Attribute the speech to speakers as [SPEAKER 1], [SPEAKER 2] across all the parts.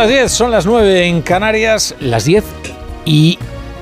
[SPEAKER 1] Las 10, son las 9 en Canarias, las 10 y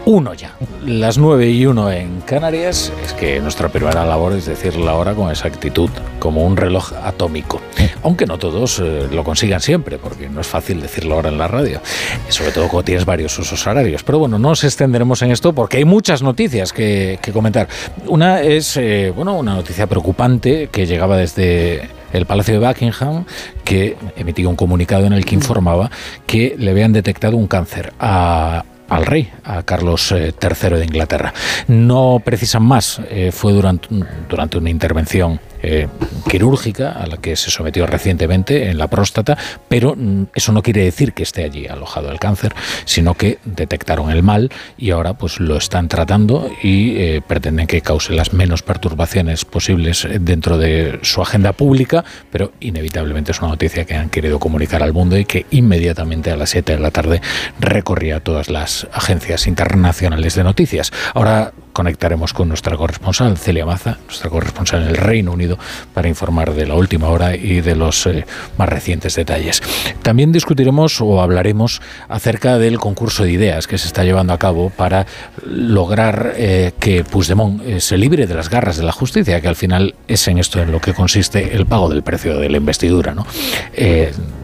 [SPEAKER 1] 1 ya. Las 9 y 1 en Canarias. Es que nuestra primera labor es decir la hora con exactitud, como un reloj atómico. Aunque no todos eh, lo consigan siempre, porque no es fácil decir la hora en la radio. Sobre todo cuando tienes varios usos horarios. Pero bueno, no nos extenderemos en esto porque hay muchas noticias que, que comentar. Una es, eh, bueno, una noticia preocupante que llegaba desde el Palacio de Buckingham, que emitía un comunicado en el que informaba que le habían detectado un cáncer a al rey, a Carlos III de Inglaterra. No precisan más, eh, fue durante, durante una intervención eh, quirúrgica a la que se sometió recientemente en la próstata, pero mm, eso no quiere decir que esté allí alojado el cáncer, sino que detectaron el mal y ahora pues lo están tratando y eh, pretenden que cause las menos perturbaciones posibles dentro de su agenda pública, pero inevitablemente es una noticia que han querido comunicar al mundo y que inmediatamente a las 7 de la tarde recorría todas las agencias internacionales de noticias. Ahora conectaremos con nuestra corresponsal, Celia Maza, nuestra corresponsal en el Reino Unido, para informar de la última hora y de los eh, más recientes detalles. También discutiremos o hablaremos acerca del concurso de ideas que se está llevando a cabo para lograr eh, que Puigdemont eh, se libre de las garras de la justicia, que al final es en esto en lo que consiste el pago del precio de la investidura. ¿no?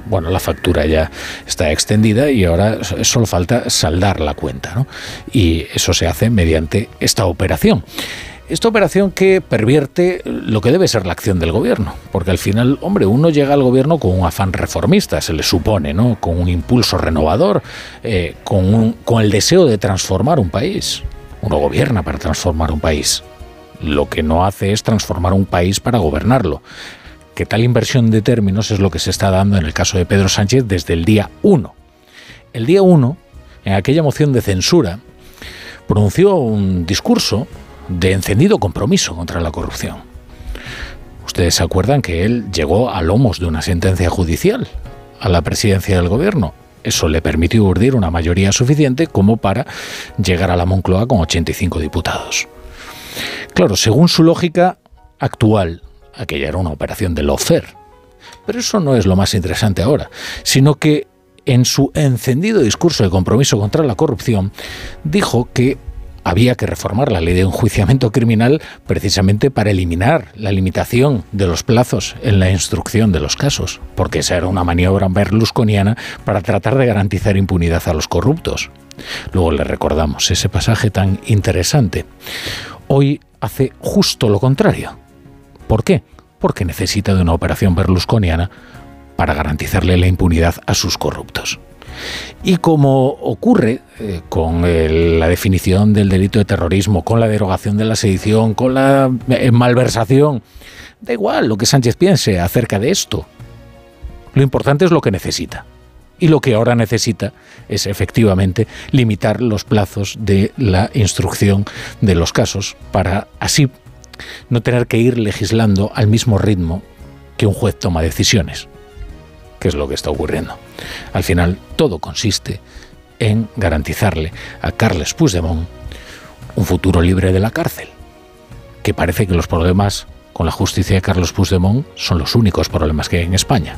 [SPEAKER 1] Bueno, la factura ya está extendida y ahora solo falta saldar la cuenta. ¿no? Y eso se hace mediante esta operación. Esta operación que pervierte lo que debe ser la acción del gobierno, porque al final, hombre, uno llega al gobierno con un afán reformista, se le supone, ¿no? Con un impulso renovador, eh, con, con el deseo de transformar un país. Uno gobierna para transformar un país. Lo que no hace es transformar un país para gobernarlo que tal inversión de términos es lo que se está dando en el caso de Pedro Sánchez desde el día 1. El día 1, en aquella moción de censura, pronunció un discurso de encendido compromiso contra la corrupción. Ustedes se acuerdan que él llegó a lomos de una sentencia judicial a la presidencia del gobierno. Eso le permitió urdir una mayoría suficiente como para llegar a la Moncloa con 85 diputados. Claro, según su lógica actual, aquella era una operación de lofer. Pero eso no es lo más interesante ahora, sino que en su encendido discurso de compromiso contra la corrupción dijo que había que reformar la ley de enjuiciamiento criminal precisamente para eliminar la limitación de los plazos en la instrucción de los casos, porque esa era una maniobra berlusconiana para tratar de garantizar impunidad a los corruptos. Luego le recordamos ese pasaje tan interesante. Hoy hace justo lo contrario. ¿Por qué? Porque necesita de una operación berlusconiana para garantizarle la impunidad a sus corruptos. Y como ocurre eh, con la definición del delito de terrorismo, con la derogación de la sedición, con la eh, malversación, da igual lo que Sánchez piense acerca de esto. Lo importante es lo que necesita. Y lo que ahora necesita es efectivamente limitar los plazos de la instrucción de los casos para así no tener que ir legislando al mismo ritmo que un juez toma decisiones, que es lo que está ocurriendo. Al final, todo consiste en garantizarle a Carles Puigdemont un futuro libre de la cárcel, que parece que los problemas con la justicia de Carlos Puigdemont son los únicos problemas que hay en España.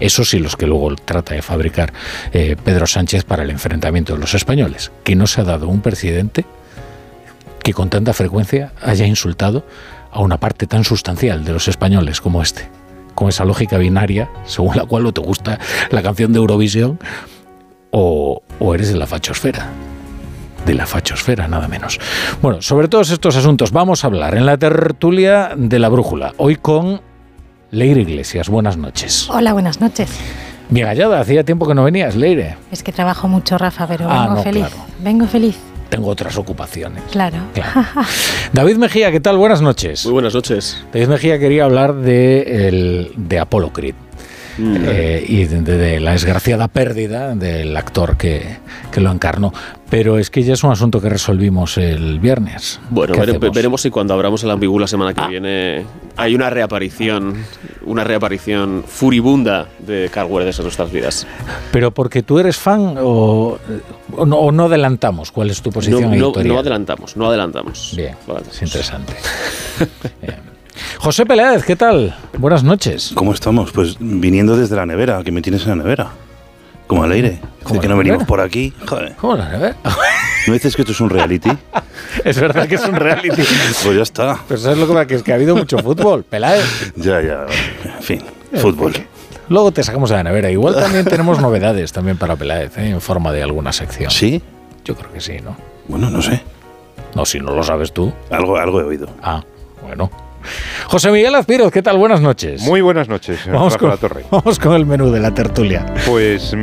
[SPEAKER 1] Esos sí los que luego trata de fabricar eh, Pedro Sánchez para el enfrentamiento de los españoles, que no se ha dado un presidente que con tanta frecuencia haya insultado a una parte tan sustancial de los españoles como este, con esa lógica binaria según la cual o te gusta la canción de Eurovisión o, o eres de la fachosfera de la fachosfera, nada menos. Bueno, sobre todos estos asuntos vamos a hablar en la tertulia de la brújula, hoy con Leire Iglesias. Buenas noches.
[SPEAKER 2] Hola, buenas noches.
[SPEAKER 1] Bien hallada, hacía tiempo que no venías, Leire.
[SPEAKER 2] Es que trabajo mucho, Rafa, pero
[SPEAKER 1] Ah,
[SPEAKER 2] vengo
[SPEAKER 1] no,
[SPEAKER 2] feliz.
[SPEAKER 1] claro.
[SPEAKER 2] Vengo feliz.
[SPEAKER 1] Tengo otras ocupaciones.
[SPEAKER 2] Claro.
[SPEAKER 1] David Mejía, ¿qué tal? Buenas noches.
[SPEAKER 3] Muy buenas noches.
[SPEAKER 1] David Mejía quería hablar de, el, de Apollo Creed. Mm. Eh, y de, la desgraciada pérdida del actor que, que, lo encarnó. Pero es que ya es un asunto que resolvimos el viernes.
[SPEAKER 3] Bueno, veremos si cuando abramos el ambiguo la semana que ah. viene hay una reaparición, una reaparición furibunda de Carl Weathers en nuestras vidas.
[SPEAKER 1] Pero porque tú eres fan o, o, no, adelantamos, ¿cuál es tu posición?
[SPEAKER 3] No, no, no adelantamos, no adelantamos.
[SPEAKER 1] Bien, es interesante. José Peláez, ¿qué tal? Buenas noches.
[SPEAKER 4] ¿Cómo estamos? Pues viniendo desde la nevera, que me tienes en la nevera. Como al aire. ¿Cómo que no venimos por aquí. Joder.
[SPEAKER 1] ¿Cómo la nevera?
[SPEAKER 4] ¿No dices que esto es un reality?
[SPEAKER 1] es verdad que es un reality.
[SPEAKER 4] pues ya está.
[SPEAKER 1] Pero ¿sabes lo que, es que ha habido mucho fútbol, Peláez.
[SPEAKER 4] Ya, ya. En fin, fútbol.
[SPEAKER 1] Luego te sacamos de la nevera. Igual también tenemos novedades también para Peláez, ¿eh? en forma de alguna sección.
[SPEAKER 4] ¿Sí?
[SPEAKER 1] Yo creo que sí, ¿no?
[SPEAKER 4] Bueno, no sé.
[SPEAKER 1] No, si no lo sabes tú.
[SPEAKER 4] Algo, algo he oído.
[SPEAKER 1] Ah, bueno. José Miguel Azpiroz, ¿qué tal? Buenas noches.
[SPEAKER 5] Muy buenas noches.
[SPEAKER 1] Vamos con, la torre. vamos con el menú de la tertulia.
[SPEAKER 5] Pues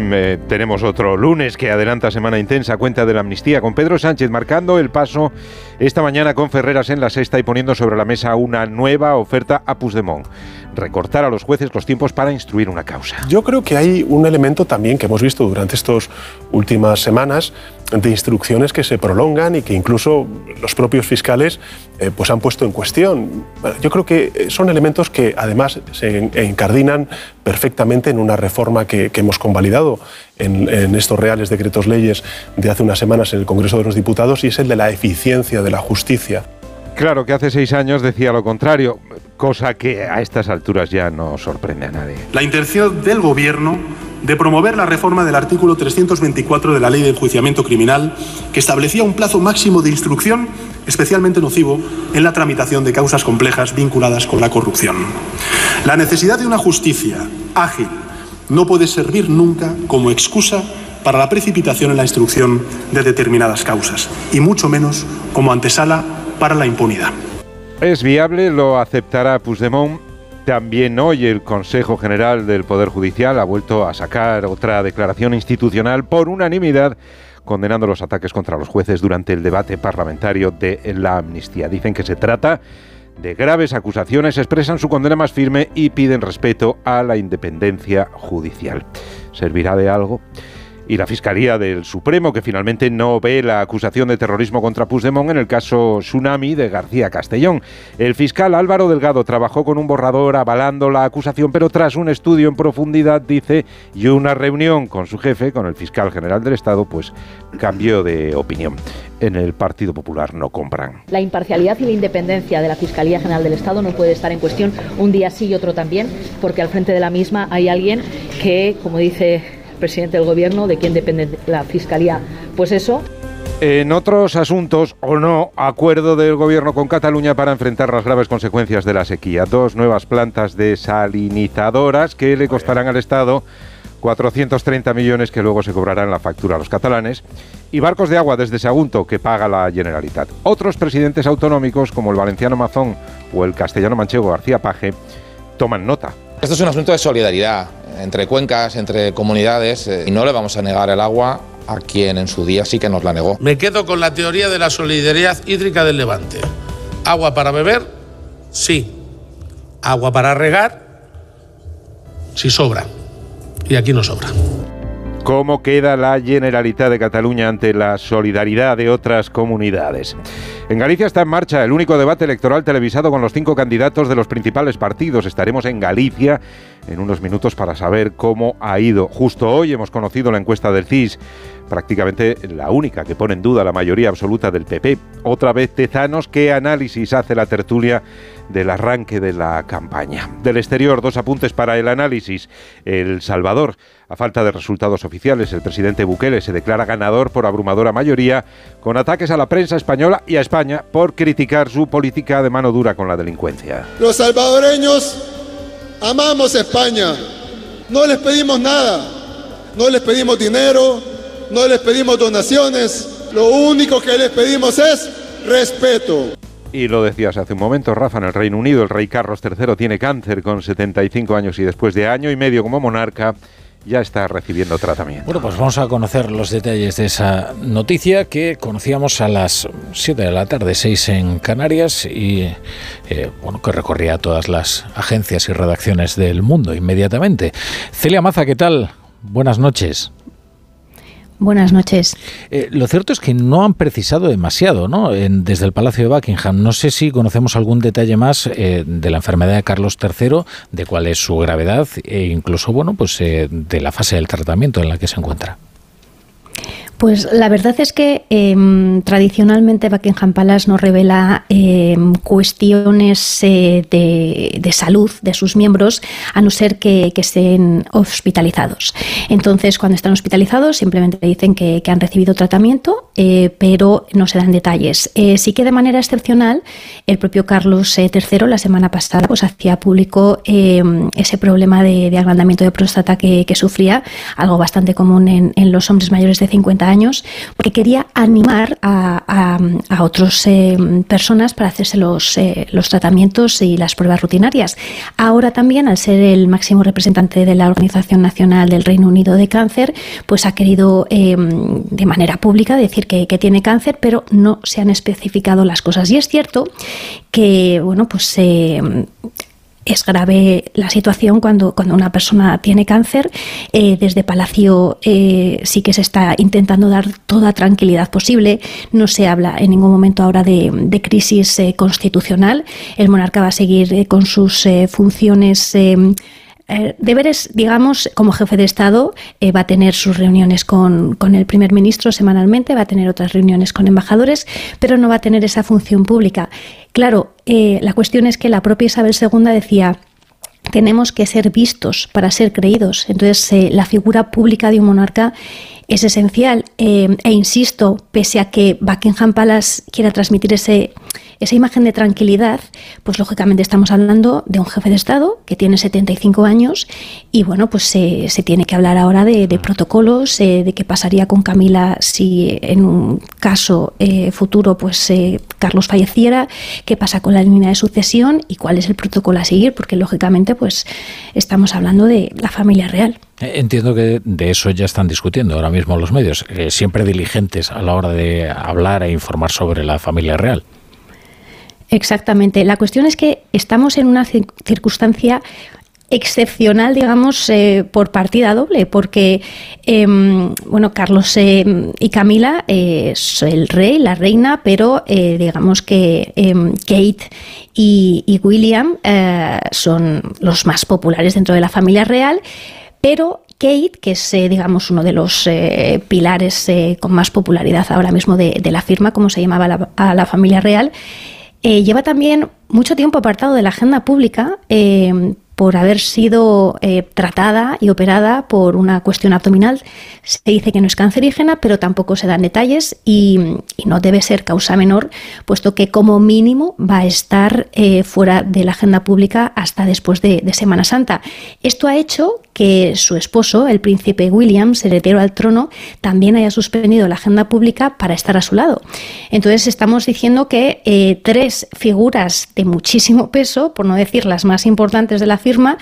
[SPEAKER 5] tenemos otro lunes que adelanta semana intensa, cuenta de la amnistía, con Pedro Sánchez marcando el paso esta mañana con Ferreras en la sexta y poniendo sobre la mesa una nueva oferta a Puigdemont recortar a los jueces los tiempos para instruir una causa.
[SPEAKER 6] Yo creo que hay un elemento también que hemos visto durante estas últimas semanas de instrucciones que se prolongan y que incluso los propios fiscales eh, pues han puesto en cuestión. Yo creo que son elementos que además se encardinan perfectamente en una reforma que, hemos convalidado en, en, estos reales decretos leyes de hace unas semanas en el Congreso de los Diputados y es el de la eficiencia de la justicia.
[SPEAKER 5] Claro que hace seis años decía lo contrario, cosa que a estas alturas ya no sorprende a nadie.
[SPEAKER 7] La intención del Gobierno de promover la reforma del artículo 324 de la Ley de Enjuiciamiento Criminal, que establecía un plazo máximo de instrucción especialmente nocivo en la tramitación de causas complejas vinculadas con la corrupción. La necesidad de una justicia ágil no puede servir nunca como excusa para la precipitación en la instrucción de determinadas causas, y mucho menos como antesala para la impunidad.
[SPEAKER 5] Es viable, lo aceptará Puigdemont. También hoy el Consejo General del Poder Judicial ha vuelto a sacar otra declaración institucional por unanimidad condenando los ataques contra los jueces durante el debate parlamentario de la amnistía. Dicen que se trata de graves acusaciones, expresan su condena más firme y piden respeto a la independencia judicial. ¿Servirá de algo? Y la Fiscalía del Supremo, que finalmente no ve la acusación de terrorismo contra Puigdemont en el caso Tsunami de García Castellón. El fiscal Álvaro Delgado trabajó con un borrador avalando la acusación, pero tras un estudio en profundidad, dice, y una reunión con su jefe, con el fiscal general del Estado, pues cambió de opinión. En el Partido Popular no compran.
[SPEAKER 8] La imparcialidad y la independencia de la Fiscalía General del Estado no puede estar en cuestión un día sí y otro también, porque al frente de la misma hay alguien que, como dice presidente del gobierno, de quién depende la fiscalía. Pues eso.
[SPEAKER 5] En otros asuntos, o no, acuerdo del gobierno con Cataluña para enfrentar las graves consecuencias de la sequía. Dos nuevas plantas desalinizadoras que le costarán al Estado 430 millones que luego se cobrarán la factura a los catalanes, y barcos de agua desde Sagunto que paga la Generalitat. Otros presidentes autonómicos, como el valenciano Mazón o el castellano manchego García Paje, toman nota.
[SPEAKER 9] Esto es un asunto de solidaridad entre cuencas, entre comunidades, eh, y no le vamos a negar el agua a quien en su día sí que nos la negó.
[SPEAKER 10] Me quedo con la teoría de la solidaridad hídrica del Levante. Agua para beber, sí. Agua para regar, sí sobra. Y aquí no sobra.
[SPEAKER 5] ¿Cómo queda la Generalitat de Cataluña ante la solidaridad de otras comunidades? En Galicia está en marcha el único debate electoral televisado con los cinco candidatos de los principales partidos. Estaremos en Galicia en unos minutos para saber cómo ha ido. Justo hoy hemos conocido la encuesta del CIS, prácticamente la única que pone en duda la mayoría absoluta del PP. Otra vez Tezanos, ¿qué análisis hace la tertulia del arranque de la campaña? Del exterior, dos apuntes para el análisis. El Salvador a falta de resultados oficiales, el presidente Bukele se declara ganador por abrumadora mayoría, con ataques a la prensa española y a España por criticar su política de mano dura con la delincuencia.
[SPEAKER 11] Los salvadoreños amamos España, no les pedimos nada, no les pedimos dinero, no les pedimos donaciones, lo único que les pedimos es respeto.
[SPEAKER 5] Y lo decías hace un momento, Rafa, en el Reino Unido el rey Carlos III tiene cáncer con 75 años y después de año y medio como monarca, ya está recibiendo tratamiento.
[SPEAKER 1] Bueno, pues vamos a conocer los detalles de esa noticia que conocíamos a las 7 de la tarde, 6 en Canarias, y eh, bueno, que recorría todas las agencias y redacciones del mundo inmediatamente. Celia Maza, ¿qué tal? Buenas noches.
[SPEAKER 2] Buenas noches.
[SPEAKER 1] Eh, lo cierto es que no han precisado demasiado, ¿no? desde el Palacio de Buckingham. No sé si conocemos algún detalle más eh, de la enfermedad de Carlos III, de cuál es su gravedad e incluso, bueno, pues eh, de la fase del tratamiento en la que se encuentra.
[SPEAKER 2] Pues la verdad es que em, tradicionalmente Buckingham Palace no revela em, cuestiones eh, de, salud de sus miembros a no ser que, estén hospitalizados. Entonces, cuando están hospitalizados, simplemente dicen que, han recibido tratamiento, eh, pero no se dan detalles. Eh, sí que de manera excepcional, el propio Carlos III la semana pasada pues hacía público em, ese problema de, agrandamiento de próstata que, sufría, algo bastante común en, en los hombres mayores de 50 años años, porque quería animar a, a, otras eh, personas para hacerse los, eh, los tratamientos y las pruebas rutinarias. Ahora también, al ser el máximo representante de la Organización Nacional del Reino Unido de Cáncer, pues ha querido eh, de manera pública decir que, que, tiene cáncer, pero no se han especificado las cosas. Y es cierto que, bueno, pues es grave la situación cuando, cuando una persona tiene cáncer. Eh, desde Palacio eh, sí que se está intentando dar toda tranquilidad posible. No se habla en ningún momento ahora de, crisis eh, constitucional. El monarca va a seguir con sus funciones eh, deberes, digamos, como jefe de Estado, eh, va a tener sus reuniones con, el primer ministro semanalmente, va a tener otras reuniones con embajadores, pero no va a tener esa función pública. Claro, eh, la cuestión es que la propia Isabel II decía, tenemos que ser vistos para ser creídos. Entonces, la figura pública de un monarca es esencial. e insisto, pese a que Buckingham Palace quiera transmitir ese esa imagen de tranquilidad, pues lógicamente estamos hablando de un jefe de Estado que tiene 75 años y bueno, pues se, tiene que hablar ahora de, protocolos, eh, de qué pasaría con Camila si en un caso eh, futuro pues eh, Carlos falleciera, qué pasa con la línea de sucesión y cuál es el protocolo a seguir, porque lógicamente pues estamos hablando de la familia real.
[SPEAKER 1] Entiendo que de eso ya están discutiendo ahora mismo los medios, siempre diligentes a la hora de hablar e informar sobre la familia real.
[SPEAKER 2] Exactamente. La cuestión es que estamos en una circunstancia excepcional, digamos, eh, por partida doble, porque, em, bueno, Carlos eh, y Camila eh, es el rey, la reina, pero digamos que em, Kate y, y William son los más populares dentro de la familia real, pero Kate, que es, digamos, uno de los pilares con más popularidad ahora mismo de, la firma, como se llamaba a la familia real, eh, lleva también mucho tiempo apartado de la agenda pública eh, por haber sido eh, tratada y operada por una cuestión abdominal. Se dice que no es cancerígena, pero tampoco se dan detalles y, no debe ser causa menor, puesto que como mínimo va a estar eh, fuera de la agenda pública hasta después de, Semana Santa. Esto ha hecho que su esposo, el príncipe William, heredero al trono, también haya suspendido la agenda pública para estar a su lado. Entonces estamos diciendo que eh, tres figuras de muchísimo peso, por no decir las más importantes de la firma,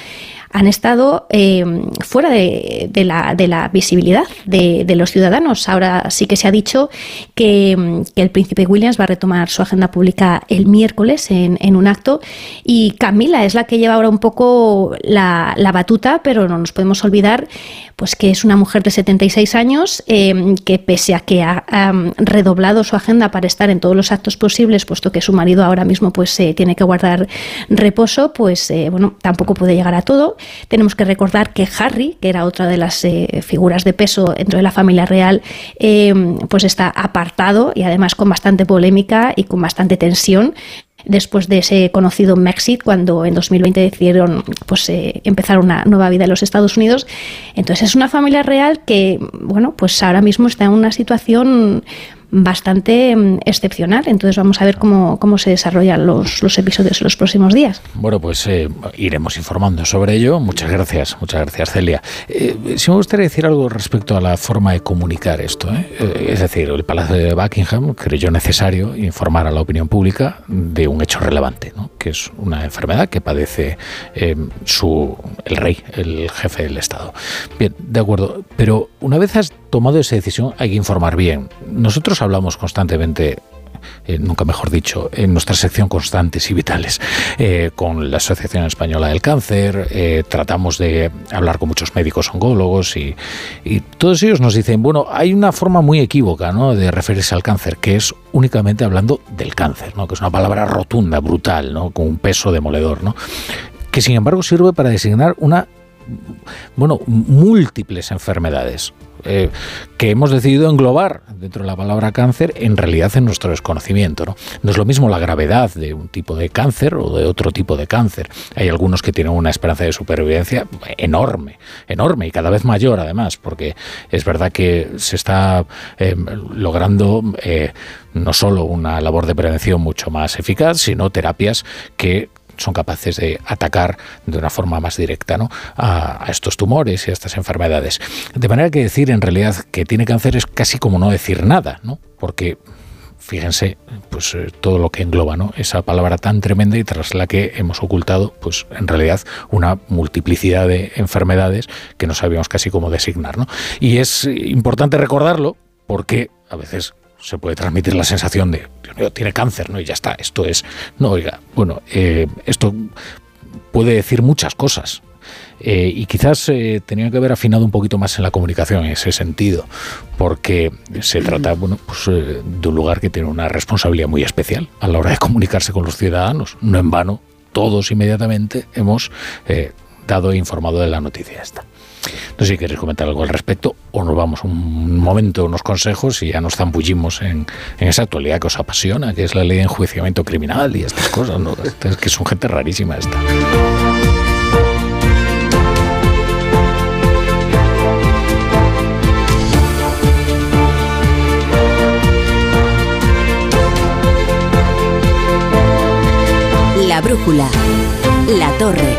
[SPEAKER 2] han estado eh, fuera de, la, visibilidad de, los ciudadanos. Ahora sí que se ha dicho que, el príncipe Williams va a retomar su agenda pública el miércoles en, un acto y Camila es la que lleva ahora un poco la, batuta, pero no nos podemos olvidar pues que es una mujer de 76 años eh, que pese a que ha, redoblado su agenda para estar en todos los actos posibles, puesto que su marido ahora mismo pues eh, tiene que guardar reposo, pues bueno, tampoco puede llegar a todo. Tenemos que recordar que Harry, que era otra de las eh, figuras de peso dentro de la familia real, eh, pues está apartado y además con bastante polémica y con bastante tensión después de ese conocido Mexit, cuando en 2020 decidieron pues, eh, empezar una nueva vida en los Estados Unidos. Entonces es una familia real que, bueno, pues ahora mismo está en una situación bastante mm, excepcional. Entonces vamos a ver cómo, cómo se desarrollan los, los episodios en los próximos días.
[SPEAKER 1] Bueno, pues eh, iremos informando sobre ello. Muchas gracias, muchas gracias Celia. Eh, si me gustaría decir algo respecto a la forma de comunicar esto. ¿eh? es decir, el Palacio de Buckingham creyó necesario informar a la opinión pública de un hecho relevante, ¿no? que es una enfermedad que padece su, el rey, el jefe del Estado. Bien, de acuerdo, pero una vez has tomado esa decisión hay que informar bien. Nosotros hablamos constantemente eh, nunca mejor dicho, en nuestra sección Constantes y Vitales, eh, con la Asociación Española del Cáncer, eh, tratamos de hablar con muchos médicos oncólogos y, todos ellos nos dicen, bueno, hay una forma muy equívoca de referirse al cáncer, que es únicamente hablando del cáncer, que es una palabra rotunda, brutal, con un peso demoledor, ¿no? que sin embargo sirve para designar una bueno, múltiples enfermedades. Eh, que hemos decidido englobar dentro de la palabra cáncer en realidad en nuestro desconocimiento. ¿no? no es lo mismo la gravedad de un tipo de cáncer o de otro tipo de cáncer. Hay algunos que tienen una esperanza de supervivencia enorme, enorme y cada vez mayor además, porque es verdad que se está eh, logrando eh, no solo una labor de prevención mucho más eficaz, sino terapias que son capaces de atacar de una forma más directa ¿no? a, estos tumores y a estas enfermedades. De manera que decir en realidad que tiene cáncer es casi como no decir nada, ¿no? porque fíjense pues eh, todo lo que engloba ¿no? esa palabra tan tremenda y tras la que hemos ocultado pues en realidad una multiplicidad de enfermedades que no sabíamos casi cómo designar ¿no? y es importante recordarlo porque a veces se puede transmitir la sensación de, Dios mío, tiene cáncer, ¿no? Y ya está, esto es, no, oiga, bueno, eh, esto puede decir muchas cosas. Eh, y quizás eh, tenía que haber afinado un poquito más en la comunicación en ese sentido, porque se trata bueno, pues, de un lugar que tiene una responsabilidad muy especial a la hora de comunicarse con los ciudadanos. No en vano, todos inmediatamente hemos dado e informado de la noticia esta. No sé si queréis comentar algo al respecto o nos vamos un momento, unos consejos y ya nos zambullimos en, esa actualidad que os apasiona, que es la ley de enjuiciamiento criminal y estas cosas, ¿no? es que son gente rarísima esta.
[SPEAKER 12] La brújula. La torre.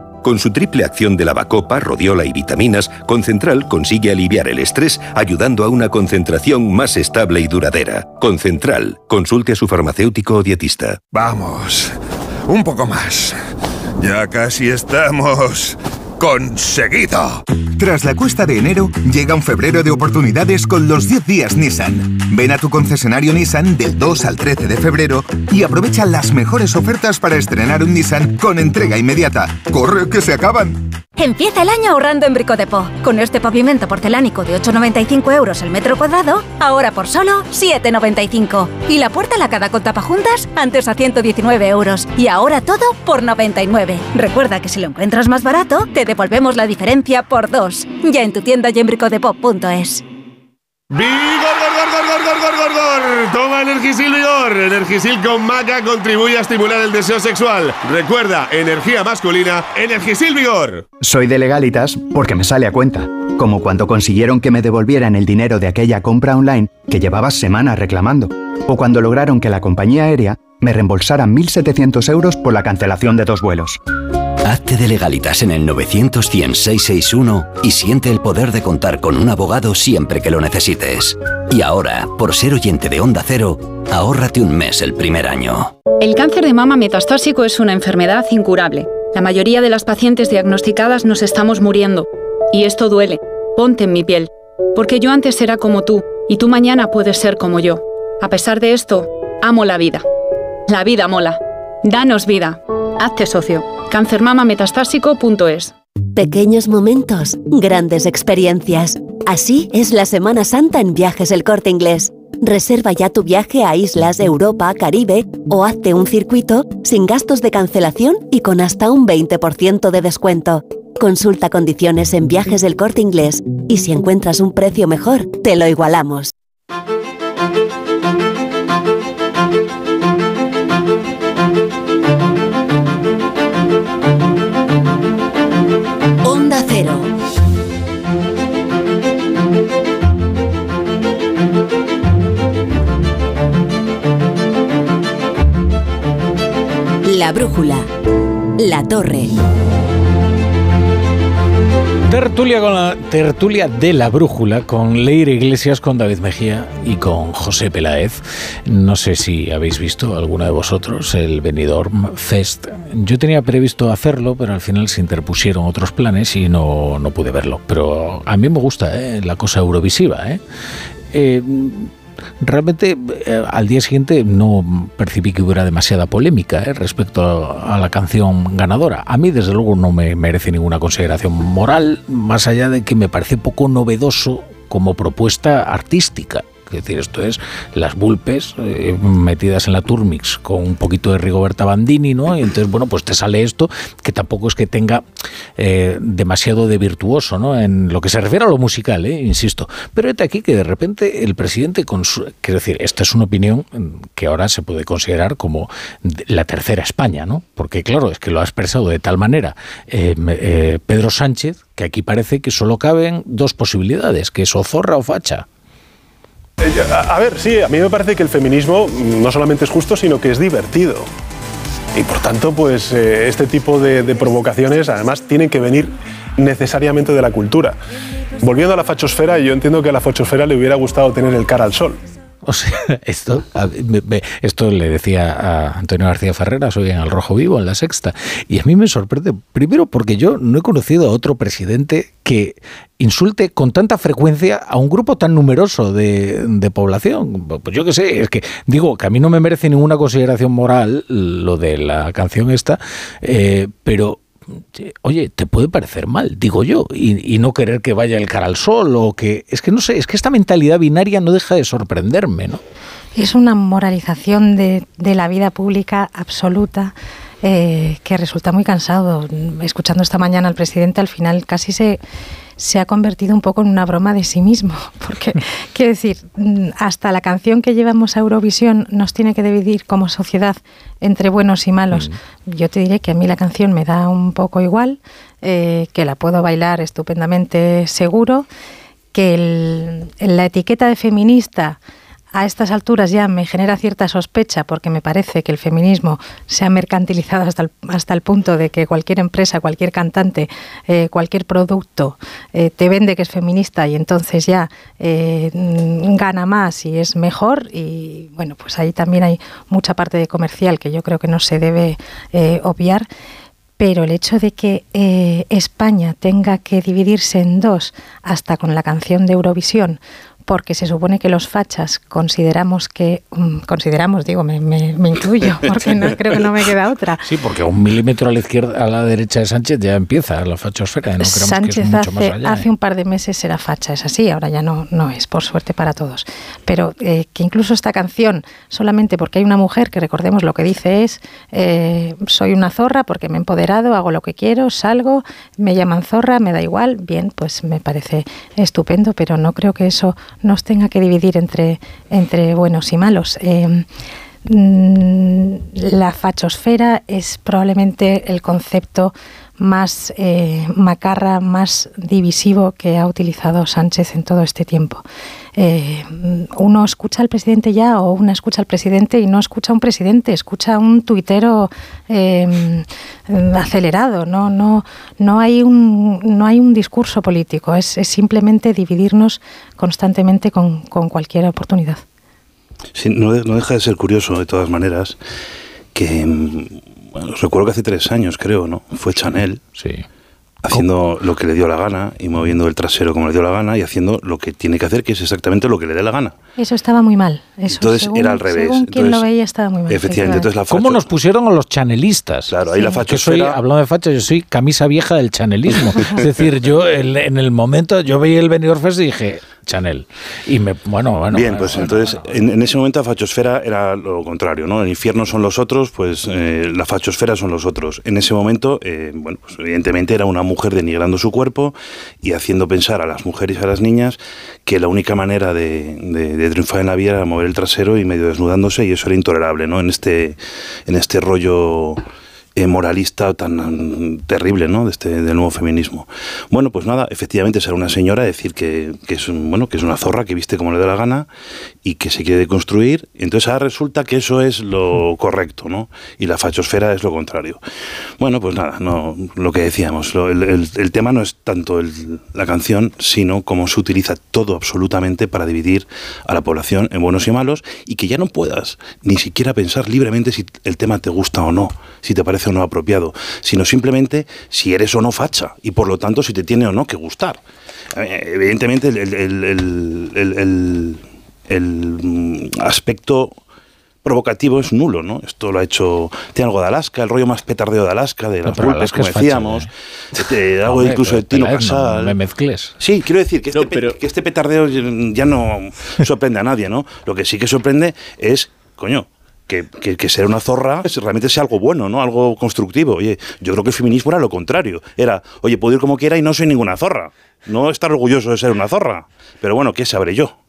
[SPEAKER 13] Con su triple acción de lavacopa, rodiola y vitaminas, Concentral consigue aliviar el estrés ayudando a una concentración más estable y duradera. Concentral, consulte a su farmacéutico o dietista.
[SPEAKER 14] Vamos, un poco más. Ya casi estamos conseguido.
[SPEAKER 15] Tras la cuesta de enero, llega un febrero de oportunidades con los 10 días Nissan. Ven a tu concesionario Nissan del 2 al 13 de febrero y aprovecha las mejores ofertas para estrenar un Nissan con entrega inmediata. ¡Corre, que se acaban!
[SPEAKER 16] Empieza el año ahorrando en Bricodepo. Con este pavimento porcelánico de 8,95 euros el metro cuadrado, ahora por solo 7,95. Y la puerta lacada con tapajuntas, antes a 119 euros. Y ahora todo por 99. Recuerda que si lo encuentras más barato, te devolvemos la diferencia por dos. Ya en tu tienda y en bricodepo.es.
[SPEAKER 17] ¡Vigor, gor, gor, gor, gor, gor, gor, gor! Toma Energisil Vigor. Energisil con maca contribuye a estimular el deseo sexual. Recuerda, energía masculina, Energisil Vigor.
[SPEAKER 18] Soy de legalitas porque me sale a cuenta. Como cuando consiguieron que me devolvieran el dinero de aquella compra online que llevaba semanas reclamando. O cuando lograron que la compañía aérea me reembolsara 1.700 euros por la cancelación de dos vuelos.
[SPEAKER 19] Hazte de legalitas en el 900 y siente el poder de contar con un abogado siempre que lo necesites. Y ahora, por ser oyente de Onda Cero, ahórrate un mes el primer año. El cáncer de mama metastásico es una enfermedad incurable. La mayoría de las pacientes diagnosticadas nos estamos muriendo. Y esto duele. Ponte en mi piel. Porque yo antes era como tú, y tú mañana puedes ser como yo. A pesar de esto, amo la vida. La vida mola. Danos vida. Hazte socio. Cancermamametastásico.es
[SPEAKER 12] Pequeños momentos, grandes experiencias. Así es la Semana Santa en Viajes El Corte Inglés. Reserva ya tu viaje a islas, Europa, Caribe o hazte un circuito sin gastos de cancelación y con hasta un 20% de descuento. Consulta condiciones en Viajes del Corte Inglés y si encuentras un precio mejor, te lo igualamos. La brújula. La torre.
[SPEAKER 1] Tertulia con la tertulia de la brújula con Leire Iglesias, con David Mejía y con José Peláez. No sé si habéis visto alguna de vosotros el Benidorm Fest. Yo tenía previsto hacerlo, pero al final se interpusieron otros planes y no, no pude verlo. Pero a mí me gusta ¿eh? la cosa eurovisiva. ¿eh? Eh, realmente eh, al día siguiente no percibí que hubiera demasiada polémica eh, respecto a la canción ganadora. A mí desde luego no me merece ninguna consideración moral, más allá de que me parece poco novedoso como propuesta artística. Es decir, esto es las bulpes eh, metidas en la Turmix con un poquito de Rigoberta Bandini, ¿no? Y entonces, bueno, pues te sale esto que tampoco es que tenga eh, demasiado de virtuoso, ¿no? En lo que se refiere a lo musical, ¿eh? insisto. Pero este aquí que de repente el presidente, con su, quiero decir, esta es una opinión que ahora se puede considerar como la tercera España, ¿no? Porque claro, es que lo ha expresado de tal manera Pedro Sánchez que aquí parece que solo caben dos posibilidades, que es o zorra o facha.
[SPEAKER 20] Eh, A ver, sí, a mí me parece que el feminismo no solamente es justo, sino que es divertido. Y por tanto, pues eh, este tipo de, de provocaciones además tienen que venir necesariamente de la cultura. Volviendo a la fachosfera, yo entiendo que a la fachosfera le hubiera gustado tener el cara al sol.
[SPEAKER 1] O sea, esto, a- me- me- esto le decía a Antonio García Ferreras hoy en El Rojo Vivo, en La Sexta, y a mí me sorprende, primero porque yo no he conocido a otro presidente que insulte con tanta frecuencia a un grupo tan numeroso de, de población. Pues yo qué sé, es que digo que a mí no me merece ninguna consideración moral lo de la canción esta, eh, pero oye, te puede parecer mal, digo yo, y, no querer que vaya el cara al sol o que... Es que no sé, es que esta mentalidad binaria no deja de sorprenderme, ¿no?
[SPEAKER 21] Es una moralización de, de la vida pública absoluta eh, que resulta muy cansado. Escuchando esta mañana al presidente, al final casi se, se ha convertido un poco en una broma de sí mismo. Porque, quiero decir, mm, hasta la canción que llevamos a Eurovisión nos tiene que dividir como sociedad entre buenos y malos. Yo te diré que a mí la canción me da un poco igual, eh, que la puedo bailar estupendamente seguro, que el- la etiqueta de feminista a estas alturas ya me genera cierta sospecha porque me parece que el feminismo se ha mercantilizado hasta el, hasta el punto de que cualquier empresa, cualquier cantante, eh, cualquier producto eh, te vende que es feminista y entonces ya eh, mm, gana más y es mejor y bueno, pues ahí también hay mucha parte de comercial que yo creo que no se debe obviar. Pero el hecho de que España tenga que dividirse en dos hasta con la canción de Eurovisión, porque se supone que los fachas consideramos que, mm, consideramos, digo, me, me- me incluyo, porque no, creo que no me queda otra.
[SPEAKER 1] Sí, porque a un milímetro a la izquierda, a la derecha de Sánchez ya empieza la fachosfera, no creemos que es
[SPEAKER 21] Sánchez
[SPEAKER 1] mucho más
[SPEAKER 21] hace,
[SPEAKER 1] allá.
[SPEAKER 21] hace
[SPEAKER 1] ¿eh?
[SPEAKER 21] un par de meses era facha, es así, ahora ya no, no es, por suerte para todos. Pero eh, que incluso esta canción, solamente porque hay una mujer que recordemos lo que dice es, eh, soy una zorra porque me he empoderado, hago lo que quiero, salgo, me llaman zorra, me da igual, bien, pues me parece estupendo, pero no creo que eso nos tenga que dividir entre, entre buenos y malos. Eh, Mm, la fachosfera es probablemente el concepto más eh, macarra, más divisivo que ha utilizado Sánchez en todo este tiempo. Eh, uno escucha al presidente ya o una escucha al presidente y no escucha a un presidente, escucha a un tuitero eh, acelerado. No, no, no, hay un, no hay un discurso político, es, simplemente dividirnos constantemente con, cualquier oportunidad.
[SPEAKER 22] No deja de ser curioso, de todas maneras, que mm, bueno, recuerdo que hace tres años, creo, ¿no? Fue Chanel.
[SPEAKER 1] Sí
[SPEAKER 22] haciendo lo que le dio la gana y moviendo el trasero como le dio la gana y haciendo lo que tiene que hacer, que es exactamente lo que le dé la gana.
[SPEAKER 21] Eso estaba muy mal. Eso,
[SPEAKER 22] entonces era al revés.
[SPEAKER 21] Según quien lo veía estaba muy mal.
[SPEAKER 22] Efectivamente. Entonces la
[SPEAKER 1] ¿Cómo nos pusieron a los chanelistas?
[SPEAKER 22] Claro, ahí la
[SPEAKER 1] Que soy, hablando de facha, yo soy camisa vieja del chanelismo. es decir, yo en el momento, yo veía el Benidorm Fest y dije, Chanel. Y me, bueno, bueno.
[SPEAKER 22] Bien, pues entonces En, en, ese momento la fachosfera era lo contrario, ¿no? El infierno son los otros, pues eh, la fachosfera son los otros. En ese momento, eh, bueno, pues evidentemente era una mujer denigrando su cuerpo y haciendo pensar a las mujeres y a las niñas que la única manera de, de, de triunfar en la vida era mover el trasero y medio desnudándose y eso era intolerable, ¿no? En este, en este rollo eh, moralista tan terrible ¿no? de este, del nuevo feminismo. Bueno, pues nada, efectivamente será una señora decir que, que, es, bueno, que es una zorra que viste como le da la gana y que se quiere construir. Entonces ahora resulta que eso es lo correcto, ¿no? Y la fachosfera es lo contrario. Bueno, pues nada, no, lo que decíamos, el, tema no es tanto la canción, sino cómo se utiliza todo absolutamente para dividir a la población en buenos y malos y que ya no puedas ni siquiera pensar libremente si el tema te gusta o no, si te parece o no apropiado, sino simplemente si eres o no facha y por lo tanto si te tiene o no que gustar. Eh, evidentemente el, el, el aspecto provocativo es nulo, ¿no? Esto lo ha hecho, tiene algo de Alaska, el rollo más petardeo de Alaska, de las
[SPEAKER 1] no,
[SPEAKER 22] como decíamos,
[SPEAKER 1] facha,
[SPEAKER 22] ¿eh? algo incluso de Tino Casal.
[SPEAKER 1] No, me mezcles.
[SPEAKER 22] Sí, quiero decir que este, pero... que este petardeo ya no sorprende a nadie, ¿no? Lo que sí que sorprende es, coño, que, ser una zorra realmente sea algo bueno, ¿no? Algo constructivo. Oye, yo creo que el feminismo era lo contrario. Era, oye, puedo ir como quiera y no soy ninguna zorra. No estar orgulloso de ser una zorra. Pero bueno, ¿qué sabré yo?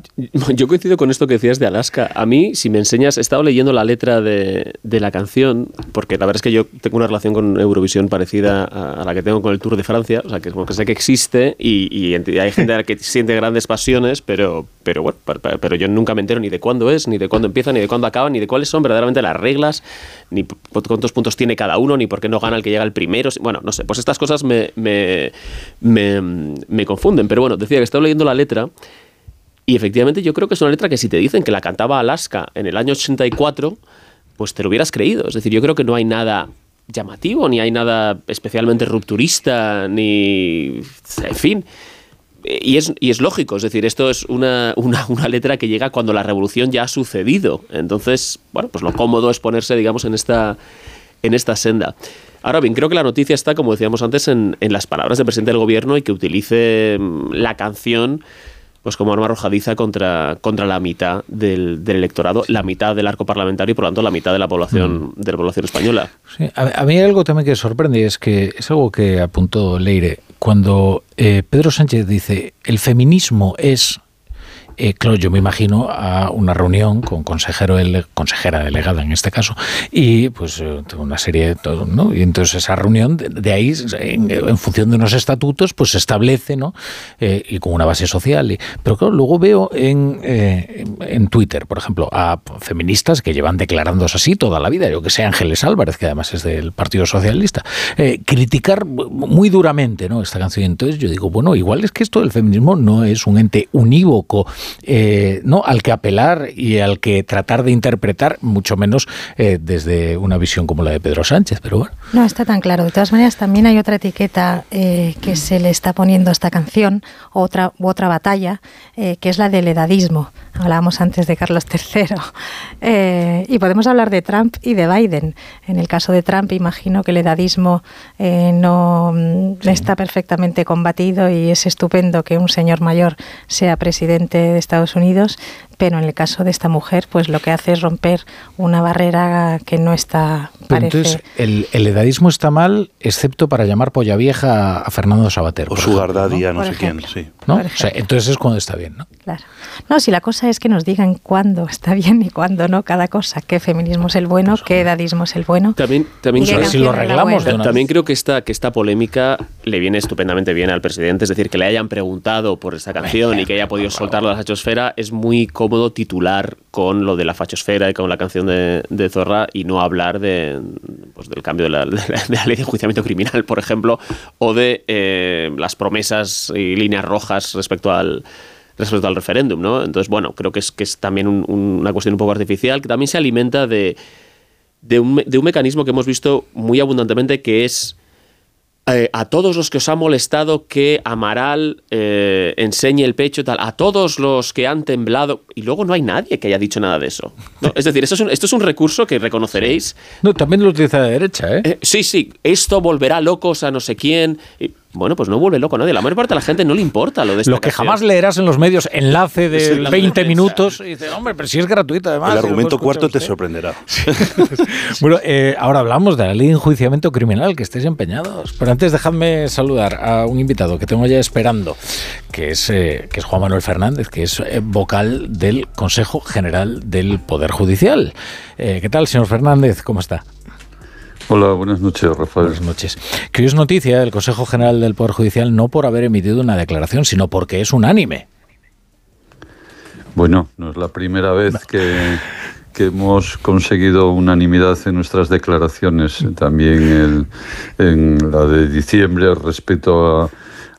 [SPEAKER 23] Yo coincido con esto que decías de Alaska. A mí, si me enseñas, he estado leyendo la letra de, de, la canción, porque la verdad es que yo tengo una relación con Eurovisión parecida a, la que tengo con el Tour de Francia, o sea, que, como que sé que existe y, y, hay gente que siente grandes pasiones, pero, pero bueno, pero yo nunca me entero ni de cuándo es, ni de cuándo empieza, ni de cuándo acaba, ni de cuáles son verdaderamente las reglas, ni cuántos puntos tiene cada uno, ni por qué no gana el que llega el primero. Bueno, no sé, pues estas cosas me, me, me, me confunden, pero bueno, decía que he estado leyendo la letra. Y efectivamente yo creo que es una letra que si te dicen que la cantaba Alaska en el año 84, pues te lo hubieras creído. Es decir, yo creo que no hay nada llamativo, ni hay nada especialmente rupturista, ni... En fin. Y es, y es lógico, es decir, esto es una, una, una, letra que llega cuando la revolución ya ha sucedido. Entonces, bueno, pues lo cómodo es ponerse, digamos, en esta, en esta senda. Ahora bien, creo que la noticia está, como decíamos antes, en, en las palabras del presidente del gobierno y que utilice la canción pues como arma arrojadiza contra, contra la mitad del, del, electorado, la mitad del arco parlamentario y por lo tanto la mitad de la población, mm. de la población española.
[SPEAKER 1] Sí, a, a, mí hay algo también que sorprende, es que es algo que apuntó Leire, cuando eh, Pedro Sánchez dice el feminismo es eh, claro, yo me imagino a una reunión con consejero, ele consejera delegada en este caso, y pues eh, una serie de todo, ¿no? Y entonces esa reunión, de, ahí, en, función de unos estatutos, pues se establece, ¿no? Eh, y con una base social. Y, pero claro, luego veo en, eh, en Twitter, por ejemplo, a feministas que llevan declarándose así toda la vida, yo que sé, Ángeles Álvarez, que además es del Partido Socialista, criticar muy duramente, ¿no? Esta canción. Entonces yo digo, bueno, igual es que esto del feminismo no es un ente unívoco eh, no al que apelar y al que tratar de interpretar, mucho menos eh, desde una visión como la de Pedro Sánchez, pero bueno.
[SPEAKER 21] No está tan claro. De todas maneras, también hay otra etiqueta eh, que se le está poniendo a esta canción, otra u otra batalla, eh, que es la del edadismo. Hablábamos antes de Carlos III. Y podemos hablar de Trump y de Biden. En el caso de Trump, imagino que el edadismo no sí. está perfectamente combatido y es estupendo que un señor mayor sea presidente de Estados Unidos, pero en el caso de esta mujer, pues lo que hace es romper una barrera que no está. Parece...
[SPEAKER 1] Entonces, el, el, edadismo está mal, excepto para llamar polla vieja a Fernando Sabater.
[SPEAKER 22] O su guardadía, ¿no? no sé ejemplo. quién, sí.
[SPEAKER 1] ¿No? O sea, entonces es cuando está bien, ¿no?
[SPEAKER 21] Claro. No, si la cosa es que nos digan cuándo está bien y cuándo no, cada cosa. ¿Qué feminismo es el bueno? ¿Qué edadismo es el bueno?
[SPEAKER 23] También, también
[SPEAKER 1] si lo arreglamos.
[SPEAKER 23] Bueno. También creo que esta, que esta polémica le viene estupendamente bien al presidente. Es decir, que le hayan preguntado por esta canción y que haya podido soltarlo a la hachosfera es muy cómodo titular con lo de la fachosfera y con la canción de, Zorra y no hablar de, pues, del cambio de la, de, la, ley de enjuiciamiento criminal, por ejemplo, o de eh, las promesas y líneas rojas respecto al respecto al referéndum, ¿no? Entonces, bueno, creo que es, que es también un, una cuestión un poco artificial, que también se alimenta de de un, de un mecanismo que hemos visto muy abundantemente que es eh, a todos los que os ha molestado que Amaral eh, enseñe el pecho, tal, a todos los que han temblado, y luego no hay nadie que haya dicho nada de eso. No, es decir, esto es, un, esto es un recurso que reconoceréis.
[SPEAKER 1] No, también lo utiliza la derecha, ¿eh?
[SPEAKER 23] Eh, sí, sí, esto volverá locos a no sé quién. Y, bueno, pues no vuelve loco a nadie. La mayor parte de la gente no le importa lo de esta
[SPEAKER 1] Lo que
[SPEAKER 23] canción.
[SPEAKER 1] jamás leerás en los medios, enlace de
[SPEAKER 23] Sí, la
[SPEAKER 1] 20
[SPEAKER 23] prensa.
[SPEAKER 1] minutos, y dices, hombre, pero si es gratuito además.
[SPEAKER 22] El argumento cuarto te
[SPEAKER 1] usted".
[SPEAKER 22] sorprenderá.
[SPEAKER 1] Bueno, eh, ahora hablamos de la ley de enjuiciamiento criminal, que estéis empeñados. Pero antes dejadme saludar a un invitado que tengo ya esperando, que es, eh, que es Juan Manuel Fernández, que es eh, vocal del Consejo General del Poder Judicial. Eh, ¿Qué tal, señor Fernández? ¿Cómo está?
[SPEAKER 24] Hola, buenas noches, Rafael.
[SPEAKER 1] Buenas noches. Que hoy es noticia del Consejo General del Poder Judicial no por haber emitido una declaración, sino porque es unánime.
[SPEAKER 24] Bueno, no es la primera vez que, que hemos conseguido unanimidad en nuestras declaraciones. También el- en la de diciembre respecto a,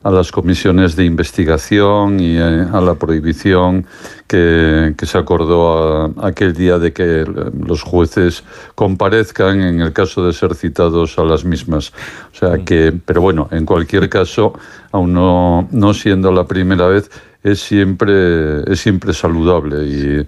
[SPEAKER 24] a las comisiones de investigación y eh, a la prohibición que, que se acordó a- aquel día de que los jueces comparezcan en el caso de ser citados a las mismas. O sea que, pero bueno, en cualquier caso, aún no, no siendo la primera vez, es siempre, es siempre saludable y,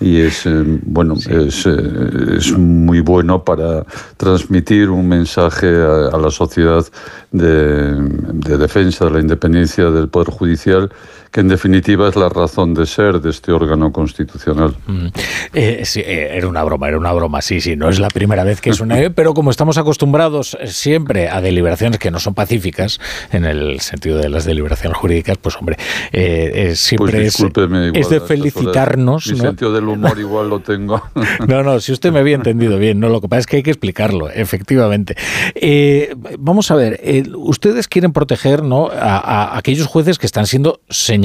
[SPEAKER 24] y es, eh, bueno, es, eh, es muy bueno para transmitir un mensaje a, a la sociedad de, de defensa de la independencia del Poder Judicial, que en definitiva es la razón de ser de este órgano constitucional.
[SPEAKER 1] Mm. Eh, sí, eh, era una broma, era una broma, sí, sí, no es la primera vez que es una... pero como estamos acostumbrados eh, siempre a deliberaciones que no son pacíficas, en el sentido de las deliberaciones jurídicas, pues hombre, eh, eh, siempre
[SPEAKER 24] Pues
[SPEAKER 1] es,
[SPEAKER 24] discúlpeme igual
[SPEAKER 1] es de felicitarnos.
[SPEAKER 24] Mi
[SPEAKER 1] ¿no?
[SPEAKER 24] sentido del humor igual lo tengo.
[SPEAKER 1] No, no, si usted me había entendido bien, no, lo que pasa es que hay que explicarlo, efectivamente. Eh, vamos a ver, eh, ustedes quieren proteger ¿no? a, a aquellos jueces que están siendo señalados,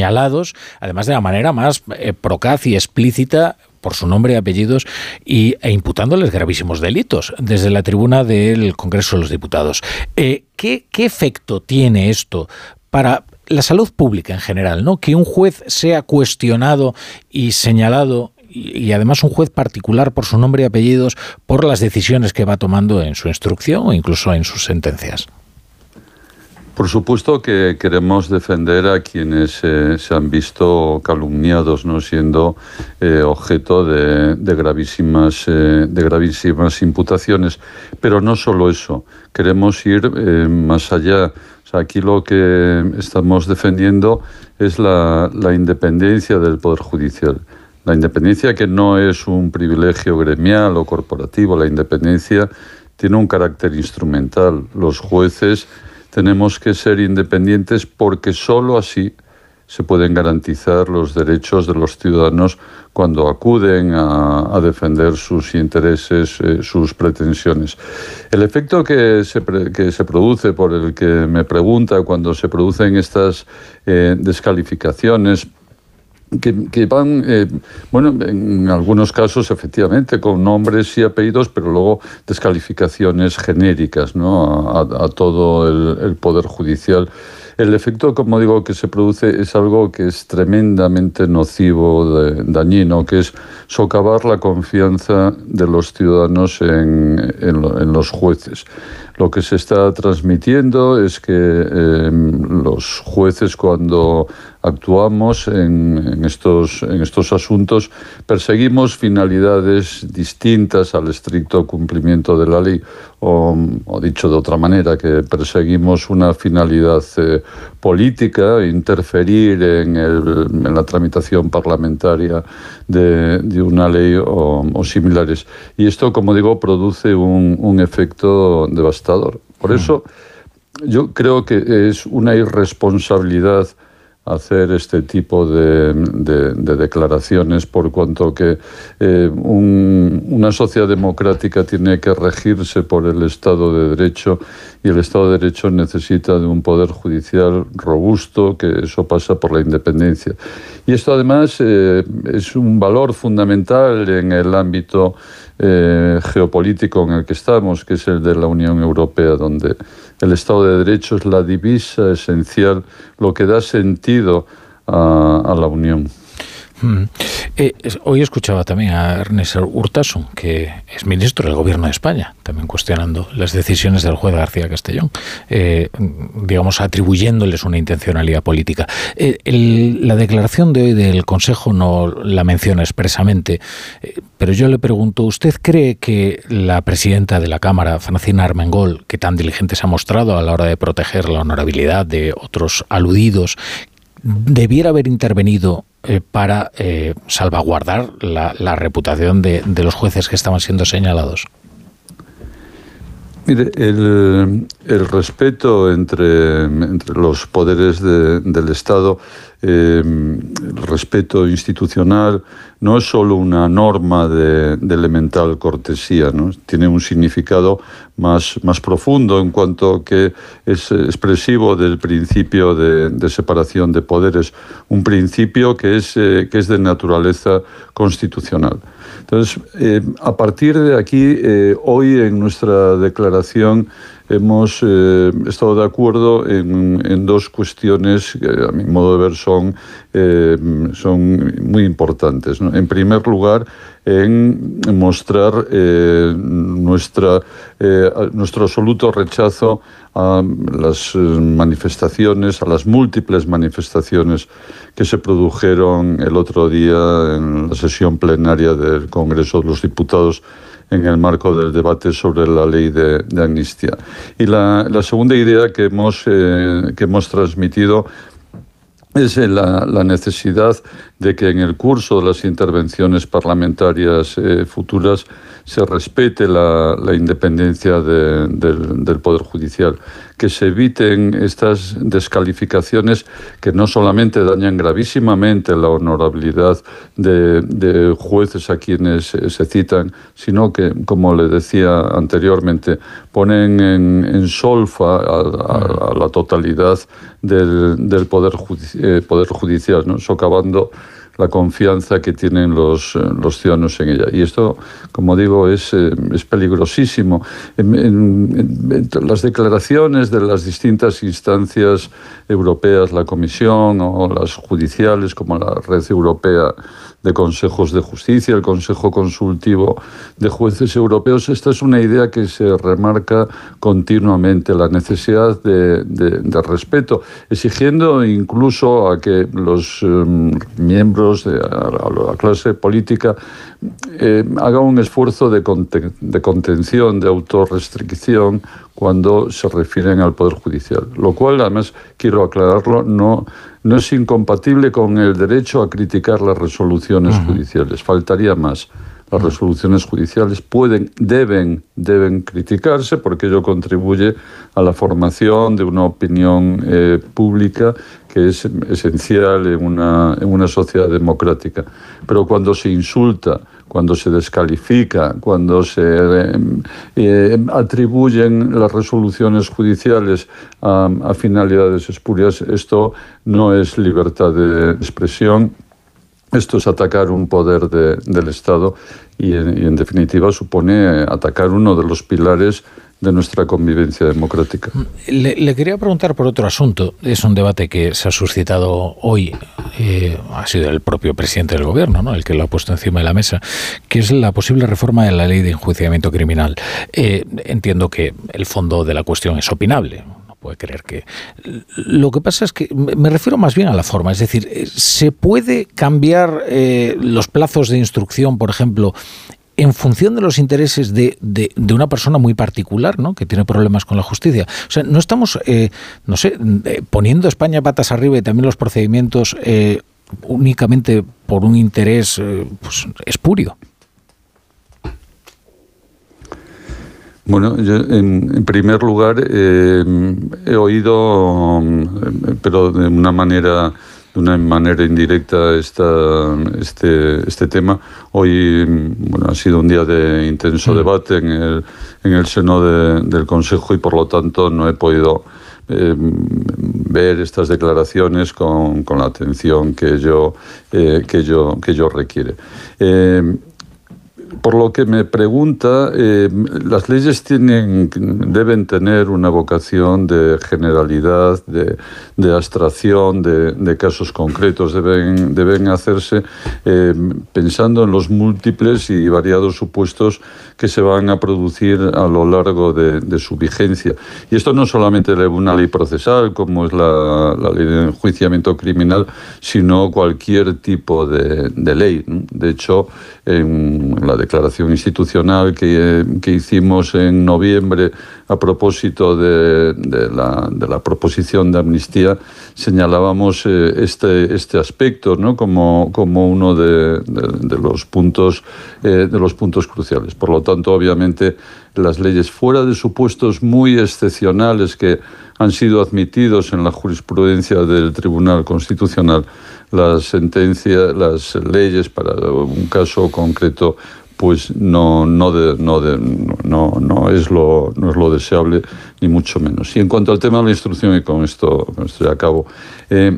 [SPEAKER 1] además de la manera más eh, procaz y explícita por su nombre y apellidos y, e imputándoles gravísimos delitos desde la tribuna del Congreso de los Diputados. Eh, ¿qué, ¿Qué efecto tiene esto para la salud pública en general, ¿no? Que un juez sea cuestionado y señalado y además un juez particular por su nombre y apellidos por las decisiones que va tomando en su instrucción o incluso en sus sentencias.
[SPEAKER 24] Por supuesto que queremos defender a quienes eh, se han visto calumniados, no siendo eh, objeto de, gravísimas, eh, de gravísimas imputaciones. Pero no solo eso, queremos ir más allá. Aquí lo que estamos defendiendo es la, la independencia del Poder Judicial. La independencia que no es un privilegio gremial o corporativo, la independencia tiene un carácter instrumental. Los jueces tenemos que ser independientes porque sólo así se pueden garantizar los derechos de los ciudadanos cuando acuden a, defender sus intereses, eh, sus pretensiones. El efecto que se, pre- que se produce, por el que me pregunta, cuando se producen estas eh, descalificaciones, que, que van, eh, bueno, en algunos casos efectivamente con nombres y apellidos, pero luego descalificaciones genéricas ¿no? a, a- todo el, el Poder Judicial. El efecto, como digo, que se produce es algo que es tremendamente nocivo, de- dañino, que es socavar la confianza de los ciudadanos en, en en los jueces. Lo que se está transmitiendo es que eh, los jueces cuando actuamos en, en estos, en estos asuntos perseguimos finalidades distintas al estricto cumplimiento de la ley o, dicho de otra manera, que perseguimos una finalidad eh, política, interferir en, el- en la tramitación parlamentaria de, una ley o, o similares. Y esto, como digo, produce un, un efecto devastador. Por eso yo creo que es una irresponsabilidad hacer este tipo de, de- de declaraciones por cuanto que eh, un- una sociedad democrática tiene que regirse por el Estado de Derecho y el Estado de Derecho necesita de un poder judicial robusto, que eso pasa por la independencia. Y esto además eh, es un valor fundamental en el ámbito eh, geopolítico en el que estamos, que es el de la Unión Europea, donde el Estado de Derecho es la divisa esencial, lo que da sentido a, a la Unión.
[SPEAKER 1] Mm. Eh, hoy escuchaba también a Ernest Urtasun, que es ministro del Gobierno de España, también cuestionando las decisiones del juez García Castellón, eh, digamos, atribuyéndoles una intencionalidad política. Eh, la declaración de hoy del Consejo no la menciona expresamente, pero yo le pregunto, ¿usted cree que la presidenta de la Cámara, Francina Armengol, que tan diligente se ha mostrado a la hora de proteger la honorabilidad de otros aludidos, debiera haber intervenido eh, para eh, salvaguardar la, reputación de, los jueces que estaban siendo señalados?
[SPEAKER 24] Mire, el, respeto entre, los poderes del Estado, eh, el respeto institucional, no es solo una norma de, elemental cortesía, ¿no? tiene un significado más, más profundo en cuanto que es expresivo del principio de, separación de poderes, un principio que es, eh, que es de naturaleza constitucional. Entonces, eh, a partir de aquí, eh, hoy en nuestra declaración, hemos eh, estado de acuerdo en, dos cuestiones que a mi modo de ver son, eh, son muy importantes. En primer lugar, en mostrar eh, nuestra, nuestro absoluto rechazo a las manifestaciones, a las múltiples manifestaciones que se produjeron el otro día en la sesión plenaria del Congreso de los Diputados en el marco del debate sobre la ley de, amnistía. Y la, segunda idea que hemos, eh, que hemos transmitido es la, necesidad de que en el curso de las intervenciones parlamentarias eh, futuras se respete la, independencia del, Poder Judicial, que se eviten estas descalificaciones que no solamente dañan gravísimamente la honorabilidad de, jueces a quienes se citan, sino que, como le decía anteriormente, ponen en, solfa a, la totalidad del, Poder, eh, poder Judicial, ¿no? socavando la confianza que tienen los, eh, los ciudadanos en ella. Y esto, como digo, es, eh, es peligrosísimo. Las declaraciones de las distintas instancias europeas, la Comisión o las judiciales, como la Red Europea de consejos de justicia, el Consejo Consultivo de Jueces Europeos. Esta es una idea que se remarca continuamente, la necesidad de, respeto, exigiendo incluso a que los em, miembros de la clase política eh, hagan un esfuerzo de, de contención, de autorrestricción cuando se refieren al Poder Judicial. Lo cual, además, quiero aclararlo, no no es incompatible con el derecho a criticar las resoluciones judiciales. Faltaría más. Las resoluciones judiciales pueden, deben, deben criticarse porque ello contribuye a la formación de una opinión eh, pública que es esencial en una, en una sociedad democrática. Pero cuando se insulta, cuando se descalifica, cuando se eh, eh, atribuyen las resoluciones judiciales a, finalidades espurias, esto no es libertad de expresión. Esto es atacar un poder del Estado y, en definitiva, supone atacar uno de los pilares de nuestra convivencia democrática.
[SPEAKER 1] Le, quería preguntar por otro asunto. Es un debate que se ha suscitado hoy, eh, ha sido el propio presidente del gobierno, ¿no? el que lo ha puesto encima de la mesa, que es la posible reforma de la ley de enjuiciamiento criminal. Eh, entiendo que el fondo de la cuestión es opinable, no puede creer que. Lo que pasa es que me refiero más bien a la forma, es decir, eh, ¿se puede cambiar los plazos de instrucción, por ejemplo, en función de los intereses de, de, una persona muy particular, ¿no? que tiene problemas con la justicia. O sea, no estamos, eh, no sé, eh, poniendo España patas arriba y también los procedimientos eh, únicamente por un interés pues, espurio.
[SPEAKER 24] Bueno, yo en, primer lugar he oído, pero de una manera de una manera indirecta esta, este, este tema. Hoy bueno, ha sido un día de intenso mm. debate en el, en el seno del Consejo y por lo tanto no he podido eh, ver estas declaraciones con, con, la atención que yo, eh, que yo, que yo requiere. Eh, por lo que me pregunta, eh, las leyes tienen, deben tener una vocación de generalidad, de, de abstracción, de, de, casos concretos, deben, deben hacerse eh, pensando en los múltiples y variados supuestos que se van a producir a lo largo de, su vigencia. Y esto no solamente de una ley procesal, como es la, la ley de enjuiciamiento criminal, sino cualquier tipo de ley. De hecho, en la declaración institucional que, que hicimos en noviembre a propósito de, de, la, de, la, proposición de amnistía, señalábamos eh, este, este aspecto ¿no? como, como uno de, de, los puntos, eh, de los puntos cruciales. Por lo tanto, obviamente, las leyes fuera de supuestos muy excepcionales que han sido admitidos en la jurisprudencia del Tribunal Constitucional, las sentencias, las leyes para un caso concreto pues no, no, de, no, de, no, es lo, no es lo deseable, ni mucho menos. Y en cuanto al tema de la instrucción, y con esto, con esto ya acabo, eh,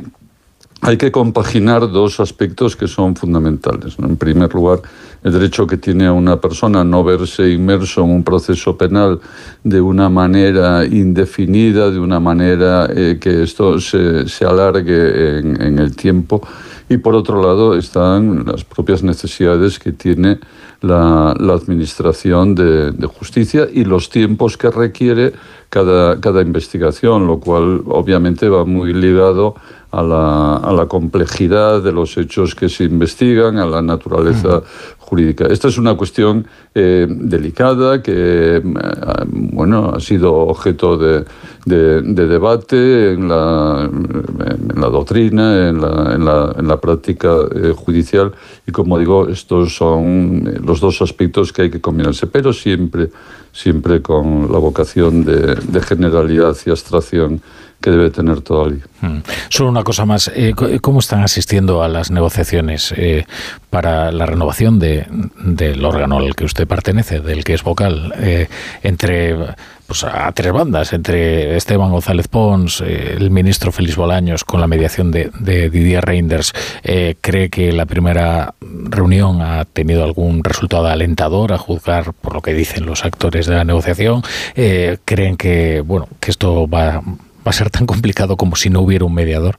[SPEAKER 24] hay que compaginar dos aspectos que son fundamentales. En primer lugar, el derecho que tiene una persona no verse inmerso en un proceso penal de una manera indefinida, de una manera eh, que esto se, se alargue en, en el tiempo. Y por otro lado están las propias necesidades que tiene la, la administración de, de, justicia y los tiempos que requiere cada, cada investigación, lo cual obviamente va muy ligado a la, a la, complejidad de los hechos que se investigan, a la naturaleza jurídica. Esta es una cuestión eh, delicada que eh, bueno, ha sido objeto de, de, de debate en la, en la doctrina, en la, en la, en la práctica eh, judicial y como digo, estos son los dos aspectos que hay que combinarse, pero siempre, siempre con la vocación de, de generalidad y abstracción que debe tener toda ley.
[SPEAKER 1] Hmm. Solo una cosa más, eh, ¿cómo están asistiendo a las negociaciones eh, para la renovación de, del órgano al que usted pertenece, del que es vocal, eh, entre pues, a tres bandas, entre Esteban González Pons, el ministro Félix Bolaños, con la mediación de, de Didier Reinders, ¿cree que la primera reunión ha tenido algún resultado alentador a juzgar por lo que dicen los actores de la negociación? ¿Creen que, bueno, que esto va va a ser tan complicado como si no hubiera un mediador?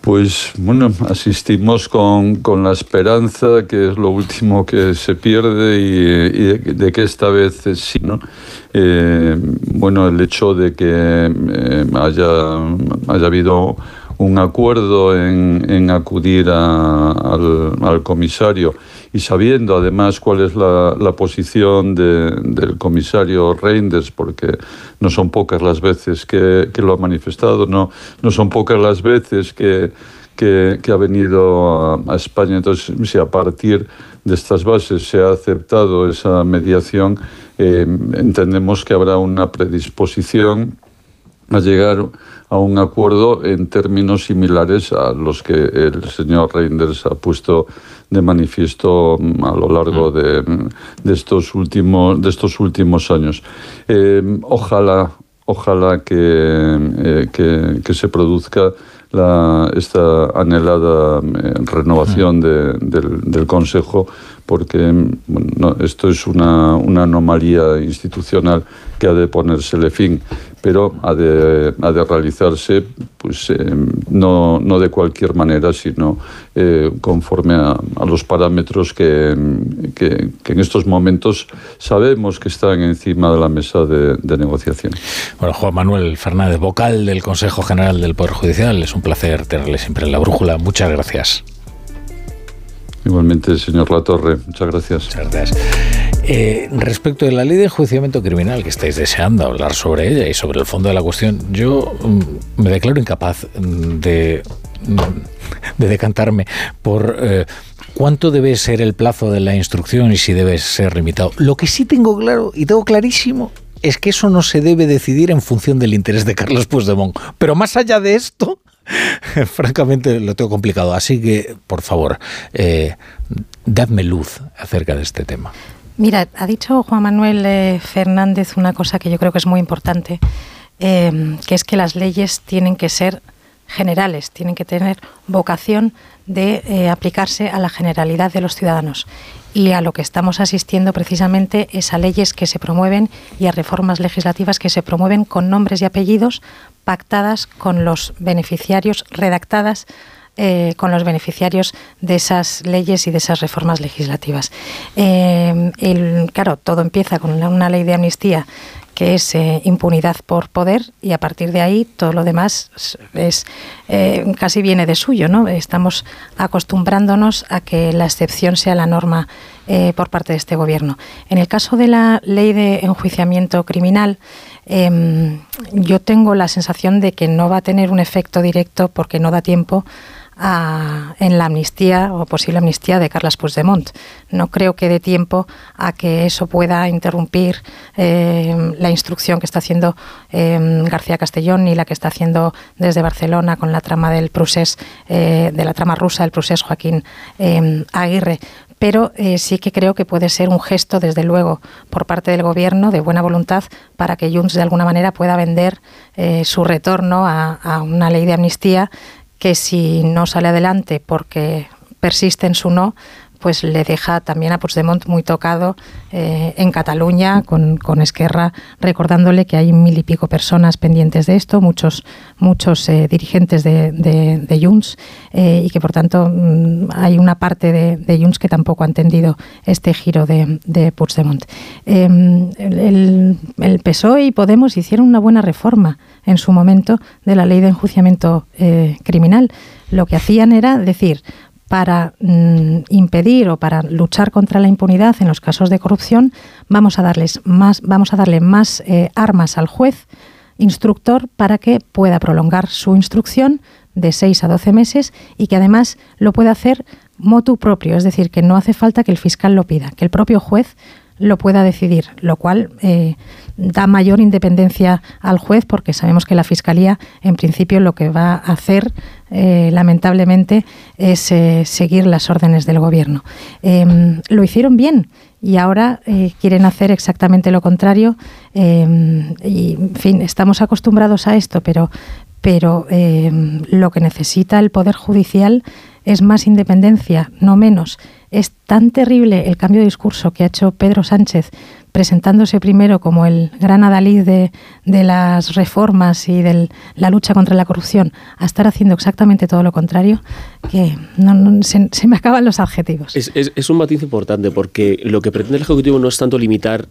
[SPEAKER 24] Pues bueno, asistimos con, con, la esperanza, que es lo último que se pierde, y, de, que esta vez sí, ¿no? Eh, bueno, el hecho de que eh, haya, haya habido un acuerdo en, en acudir a, al, al comisario y sabiendo además cuál es la, la posición de, del comisario Reinders, porque no son pocas las veces que, lo ha manifestado, no, no son pocas las veces que, que, ha venido a, a, España. Entonces, si a partir de estas bases se ha aceptado esa mediación, eh, entendemos que habrá una predisposición a llegar a un acuerdo en términos similares a los que el señor Reinders ha puesto de manifiesto mm, a lo largo de, de estos, últimos, de estos últimos años. Eh, ojalá, ojalá que, eh, que, que se produzca la, esta anhelada eh, renovación de, del, del, Consejo, porque bueno, no, esto es una, una, anomalía institucional que ha de ponérsele fin, pero ha de, ha de realizarse pues, eh, no, no, de cualquier manera, sino eh, conforme a, a, los parámetros que, que, que, en estos momentos sabemos que están encima de la mesa de, de negociación.
[SPEAKER 1] Bueno, Juan Manuel Fernández, vocal del Consejo General del Poder Judicial, es un placer tenerle siempre en la brújula. Muchas gracias.
[SPEAKER 24] Igualmente, señor Latorre, muchas gracias.
[SPEAKER 1] Muchas gracias. Eh, respecto de la ley de enjuiciamiento criminal, que estáis deseando hablar sobre ella y sobre el fondo de la cuestión, yo mm, me declaro incapaz de, de decantarme por eh, cuánto debe ser el plazo de la instrucción y si debe ser limitado. Lo que sí tengo claro y tengo clarísimo es que eso no se debe decidir en función del interés de Carlos Puigdemont. Pero más allá de esto, francamente lo tengo complicado. Así que, por favor, eh, dadme luz acerca de este tema.
[SPEAKER 21] Mira, ha dicho Juan Manuel eh, Fernández una cosa que yo creo que es muy importante, eh, que es que las leyes tienen que ser generales, tienen que tener vocación de eh, aplicarse a la generalidad de los ciudadanos. Y a lo que estamos asistiendo precisamente es a leyes que se promueven y a reformas legislativas que se promueven con nombres y apellidos pactadas con los beneficiarios, redactadas eh, con los beneficiarios de esas leyes y de esas reformas legislativas. Eh, claro, todo empieza con una ley de amnistía que es eh, impunidad por poder y a partir de ahí todo lo demás es, casi viene de suyo, ¿no? Estamos acostumbrándonos a que la excepción sea la norma por parte de este gobierno. En el caso de la ley de enjuiciamiento criminal, em, yo tengo la sensación de que no va a tener un efecto directo porque no da tiempo en la amnistía o posible amnistía de Carlas Puigdemont. No creo que dé tiempo a que eso pueda interrumpir eh, la instrucción que está haciendo eh, García Castellón y la que está haciendo desde Barcelona con la trama del procés, eh, de la trama rusa del procés Joaquín Aguirre pero sí que creo que puede ser un gesto, desde luego, por parte del Gobierno de buena voluntad para que Junts de alguna manera pueda vender su retorno a, una ley de amnistía que si no sale adelante porque persiste en su no, pues le deja también a Puigdemont muy tocado eh, en Cataluña con, con, Esquerra, recordándole que hay mil y pico personas pendientes de esto, muchos, muchos eh, dirigentes de, de, Junts, eh, y que por tanto mm, hay una parte de, de, Junts que tampoco ha entendido este giro de, de Puigdemont. Em, el, el, PSOE y Podemos hicieron una buena reforma en su momento de la ley de enjuiciamiento criminal. Lo que hacían era decir, para mm, impedir o para luchar contra la impunidad en los casos de corrupción, vamos a darles más, vamos a darle más eh, armas al juez instructor para que pueda prolongar su instrucción de 6 a 12 meses y que además lo pueda hacer motu propio, es decir, que no hace falta que el fiscal lo pida, que el propio juez lo pueda decidir, lo cual eh, da mayor independencia al juez porque sabemos que la Fiscalía en principio lo que va a hacer eh, lamentablemente es eh, seguir las órdenes del Gobierno. Em, lo hicieron bien y ahora quieren hacer exactamente lo contrario em, y, en fin, estamos acostumbrados a esto, pero, pero em, lo que necesita el Poder Judicial es más independencia, no menos. Es tan terrible el cambio de discurso que ha hecho Pedro Sánchez, presentándose primero como el gran adalid de, las reformas y de la lucha contra la corrupción, a estar haciendo exactamente todo lo contrario, que se, me acaban los adjetivos.
[SPEAKER 23] Es, es un matiz importante porque lo que pretende el Ejecutivo no es tanto limitar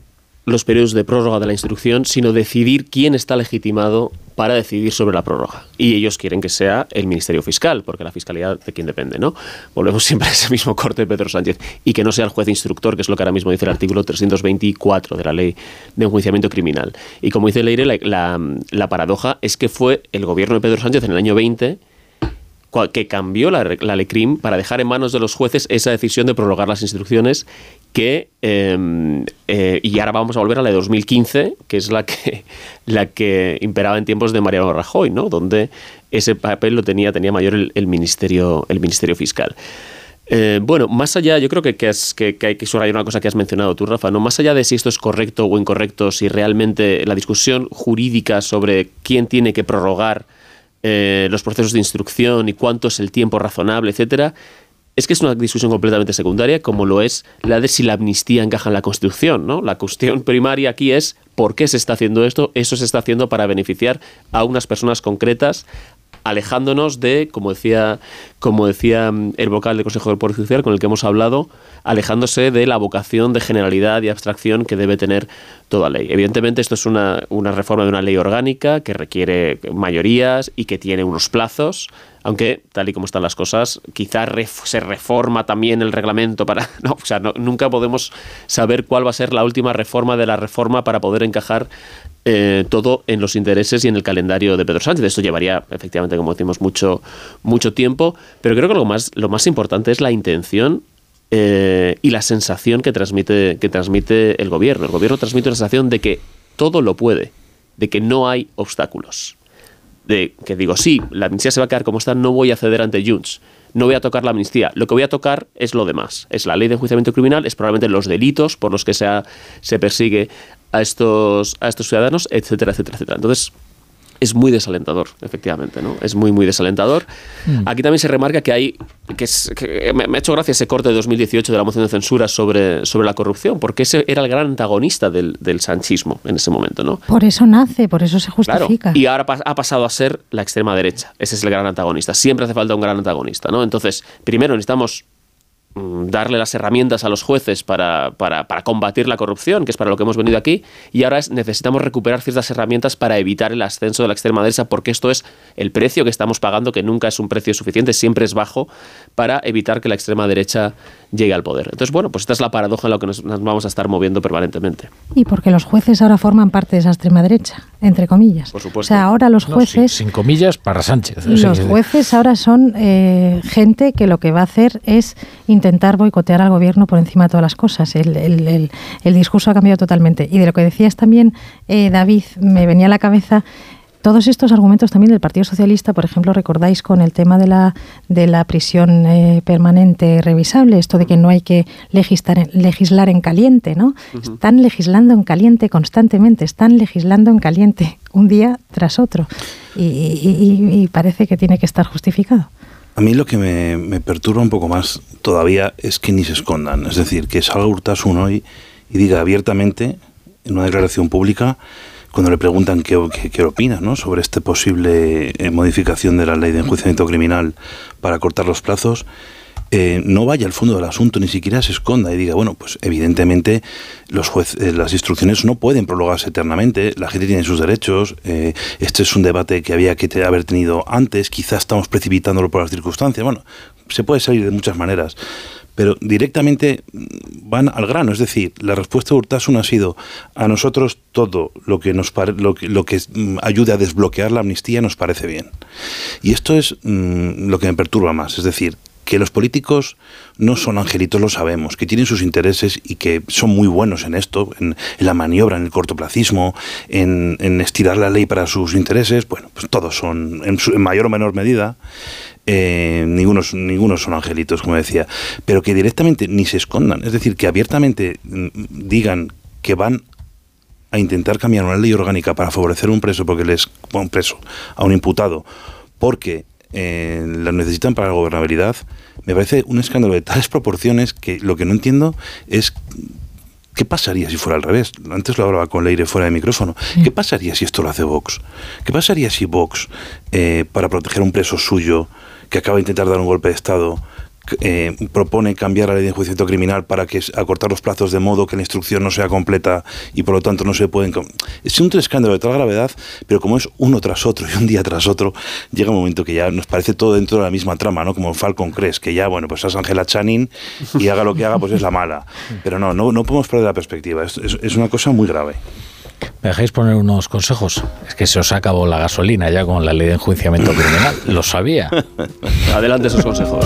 [SPEAKER 23] los periodos de prórroga de la instrucción, sino decidir quién está legitimado para decidir sobre la prórroga. Y ellos quieren que sea el Ministerio Fiscal, porque la fiscalidad de quién depende, ¿no? Volvemos siempre a ese mismo corte de Pedro Sánchez. Y que no sea el juez instructor, que es lo que ahora mismo dice el artículo 324 de la ley de enjuiciamiento criminal. Y como dice Leire, la, la paradoja es que fue el gobierno de Pedro Sánchez en el año 20 que cambió la, la LECRIM para dejar en manos de los jueces esa decisión de prorrogar las instrucciones que em, eh, y ahora vamos a volver a la de 2015 que es la que la que imperaba en tiempos de Mariano Rajoy no donde ese papel lo tenía tenía mayor el, ministerio el ministerio fiscal eh, bueno, más allá, yo creo que, que, que, hay que subrayar una cosa que has mencionado tú, Rafa, ¿no? Más allá de si esto es correcto o incorrecto, si realmente la discusión jurídica sobre quién tiene que prorrogar eh, los procesos de instrucción y cuánto es el tiempo razonable, etcétera, es que es una discusión completamente secundaria, como lo es la de si la amnistía encaja en la Constitución. ¿no? La cuestión primaria aquí es por qué se está haciendo esto. Eso se está haciendo para beneficiar a unas personas concretas, alejándonos de, como decía, como decía mm, el vocal del Consejo del Poder Judicial con el que hemos hablado, alejándose de la vocación de generalidad y abstracción que debe tener toda ley. Evidentemente esto es una, una reforma de una ley orgánica que requiere mayorías y que tiene unos plazos aunque tal y como están las cosas, quizá se reforma también el reglamento para... No, o sea, nunca podemos saber cuál va a ser la última reforma de la reforma para poder encajar eh, todo en los intereses y en el calendario de Pedro Sánchez. Esto llevaría, efectivamente, como decimos, mucho, mucho tiempo, pero creo que lo más, lo más importante es la intención eh, y la sensación que transmite, que transmite el gobierno. El gobierno transmite una sensación de que todo lo puede, de que no hay obstáculos de que digo, sí, la amnistía se va a quedar como está, no voy a ceder ante Junts, no voy a tocar la amnistía, lo que voy a tocar es lo demás, es la ley de enjuiciamiento criminal, es probablemente los delitos por los que se, se persigue a estos, a estos ciudadanos, etcétera, etcétera, etcétera. Entonces, es muy desalentador, efectivamente, ¿no? Es muy, muy desalentador.
[SPEAKER 1] Mm.
[SPEAKER 23] Aquí también se remarca que hay, que, es- que me, me ha hecho gracia ese corte de 2018 de la moción de censura sobre, sobre la corrupción, porque ese era el gran antagonista del, del sanchismo en ese momento, ¿no?
[SPEAKER 21] Por eso nace, por eso se
[SPEAKER 23] Claro,
[SPEAKER 21] justifica.
[SPEAKER 23] y ahora ha pasado a ser la extrema derecha. Ese es el gran antagonista. Siempre hace falta un gran antagonista, ¿no? Entonces, primero necesitamos darle las herramientas a los jueces para, para- para combatir la corrupción, que es para lo que hemos venido aquí, y ahora es- necesitamos recuperar ciertas herramientas para evitar el ascenso de la extrema derecha, porque esto es el precio que estamos pagando, que nunca es un precio suficiente, siempre es bajo, para evitar que la extrema derecha llegue al poder. Entonces, bueno, pues esta es la paradoja en la que nos, nos vamos a estar moviendo permanentemente.
[SPEAKER 21] Y porque los jueces ahora forman parte de esa extrema derecha, entre comillas.
[SPEAKER 23] Por supuesto.
[SPEAKER 21] O sea, ahora los
[SPEAKER 1] No,
[SPEAKER 21] jueces...
[SPEAKER 1] sin, sin comillas para Sánchez.
[SPEAKER 21] Los jueces ahora son eh, gente que lo que va a hacer es intentar boicotear al gobierno por encima de todas las cosas. El, el- el- el discurso ha cambiado totalmente. Y de lo que decías también, eh, David, me venía a la cabeza todos estos argumentos también del Partido Socialista, por ejemplo, recordáis con el tema de la, de la prisión eh, permanente revisable, esto de que no hay que legislar en, legislar en caliente, ¿no? Están legislando en caliente constantemente, están legislando en caliente un día tras otro. Y, y- y- y parece que tiene que estar justificado.
[SPEAKER 22] A mí lo que me, perturba un poco más todavía es que ni se escondan. Es decir, que salga Urtasun hoy y diga abiertamente, en una declaración pública, cuando le preguntan qué, qué, qué opina ¿no? sobre esta posible eh, modificación de la ley de enjuiciamiento criminal para cortar los plazos, eh, no vaya al fondo del asunto, ni siquiera se esconda y diga, bueno, pues evidentemente los eh, las instrucciones no pueden prolongarse eternamente, la gente tiene sus derechos, eh, este es un debate que había que haber tenido antes, quizás estamos precipitándolo por las circunstancias, bueno, se puede salir de muchas maneras, pero directamente mm, van al grano, es decir, la respuesta de Urtasun ha sido a nosotros todo lo que nos lo que, lo mm, ayude a desbloquear la amnistía nos parece bien. Y esto es mm, lo que me perturba más, es decir, que los políticos no son angelitos, lo sabemos, que tienen sus intereses y que son muy buenos en esto, en, la maniobra, en el cortoplacismo, en, estirar la ley para sus intereses. Bueno, pues todos son, en, mayor o menor medida, eh, ninguno, son angelitos, como decía, pero que directamente ni se escondan, es decir, que abiertamente mm, digan que van a intentar cambiar una ley orgánica para favorecer a un preso porque les un preso a un imputado porque eh, lo necesitan para la gobernabilidad me parece un escándalo de tales proporciones que lo que no entiendo es ¿Qué pasaría si fuera al revés? Antes lo hablaba con Leire fuera de micrófono. ¿Qué pasaría si esto lo hace Vox? ¿Qué pasaría si Vox, eh, para proteger a un preso suyo que acaba de intentar dar un golpe de Estado, eh, propone cambiar la ley de enjuiciamiento criminal para que acortar los plazos de modo que la instrucción no sea completa y por lo tanto no se pueden... Es un escándalo de tal gravedad, pero como es uno tras otro y un día tras otro, llega un momento que ya nos parece todo dentro de la misma trama, ¿no? Como Falcon Crest, que ya, bueno, pues es Angela Channing y haga lo que haga, pues es la mala. Pero no, no, no podemos perder la perspectiva. Es, es- es una cosa muy grave.
[SPEAKER 1] ¿Me dejáis poner unos consejos? Es que se os acabó la gasolina ya con la ley de enjuiciamiento criminal. Lo sabía.
[SPEAKER 23] Adelante esos consejos.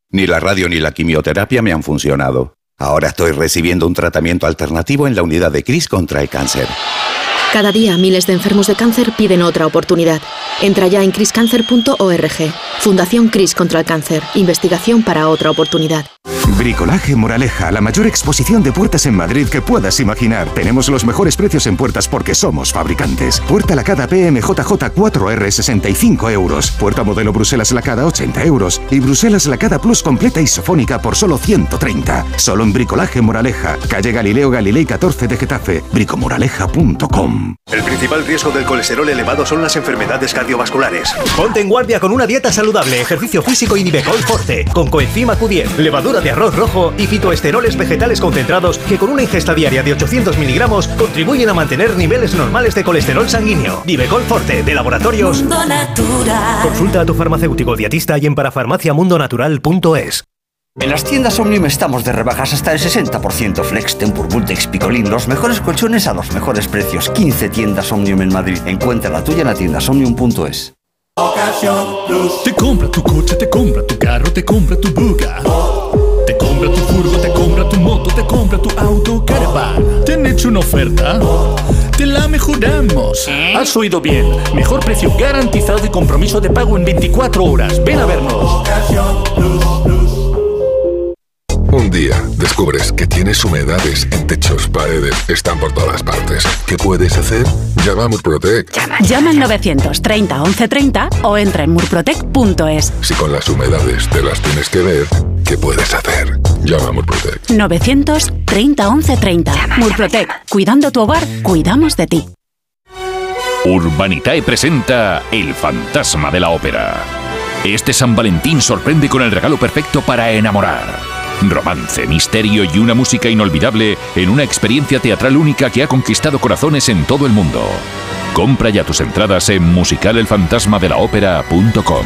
[SPEAKER 25] Ni la radio ni la quimioterapia me han funcionado. Ahora estoy recibiendo un tratamiento alternativo en la unidad de CRIS contra el cáncer.
[SPEAKER 26] Cada día miles de enfermos de cáncer piden otra oportunidad. Entra ya en criscancer.org. Fundación Cris contra el cáncer. Investigación para otra oportunidad.
[SPEAKER 15] Bricolaje Moraleja, la mayor exposición de puertas en Madrid que puedas imaginar. Tenemos los mejores precios en puertas porque somos fabricantes. Puerta lacada PMJJ 4R 65 euros. Puerta modelo Bruselas lacada 80 euros. Y Bruselas lacada Plus completa isofónica por solo 130. Solo en Bricolaje Moraleja, calle Galileo Galilei 14 de Getafe. Bricomoraleja.com
[SPEAKER 27] El principal riesgo del colesterol elevado son las enfermedades cardiovasculares. Ponte en guardia con una dieta saludable, ejercicio físico y Nivecol Forte, con coenzima Q10, levadura de arroz arroz rojo y fitoesteroles vegetales concentrados que con una ingesta diaria de 800 miligramos contribuyen a mantener niveles normales de colesterol sanguíneo. Divecol Forte, de Laboratorios
[SPEAKER 28] Mundo Natural.
[SPEAKER 27] Consulta a tu farmacéutico dietista y en parafarmaciamundonatural.es.
[SPEAKER 29] En las tiendas Omnium estamos de rebajas hasta el 60%. Flex, Tempur, Bultex, Picolín, los mejores colchones a los mejores precios. 15 tiendas Omnium en Madrid. Encuentra la tuya en la tienda omnium.es.
[SPEAKER 30] Te compra tu coche, te compra tu carro, te compra tu buga. Te compra tu furgo, te compra tu moto, te compra tu auto, caravan. ¿Te han hecho una oferta? Te la mejoramos. Has oído bien. Mejor precio garantizado y compromiso de pago en 24 horas. Ven a vernos.
[SPEAKER 31] Un día descubres que tienes humedades en techos, paredes, están por todas partes. ¿Qué puedes hacer? Llama a Murprotec.
[SPEAKER 32] Llama al 930 1130 o entra en murprotec.es.
[SPEAKER 31] Si con las humedades te las tienes que ver, ¿qué puedes hacer? Llama a Murprotec.
[SPEAKER 32] 930 1130. Murprotec. Cuidando tu hogar, cuidamos de ti.
[SPEAKER 33] Urbanitae presenta El fantasma de la ópera. Este San Valentín sorprende con el regalo perfecto para enamorar. Romance, misterio y una música inolvidable en una experiencia teatral única que ha conquistado corazones en todo el mundo. Compra ya tus entradas en musicalelfantasmadelaopera.com.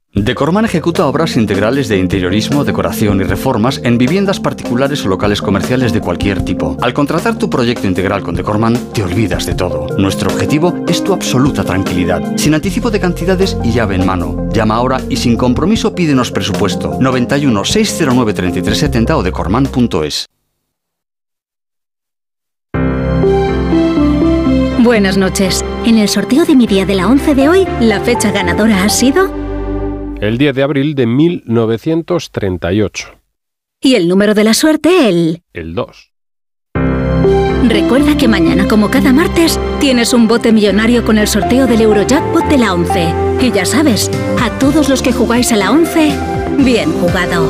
[SPEAKER 34] Decorman ejecuta obras integrales de interiorismo, decoración y reformas en viviendas particulares o locales comerciales de cualquier tipo. Al contratar tu proyecto integral con Decorman, te olvidas de todo. Nuestro objetivo es tu absoluta tranquilidad, sin anticipo de cantidades y llave en mano. Llama ahora y sin compromiso pídenos presupuesto. 91 609 3370 o decorman.es.
[SPEAKER 16] Buenas noches. En el sorteo de mi día de la 11 de hoy, la fecha ganadora ha sido
[SPEAKER 35] El 10 de abril de 1938.
[SPEAKER 16] y el número de la suerte el
[SPEAKER 35] El 2.
[SPEAKER 16] Recuerda que mañana, como cada martes, tienes un bote millonario con el sorteo del Eurojackpot de la 11. Y ya sabes, a todos los que jugáis a la 11, bien jugado.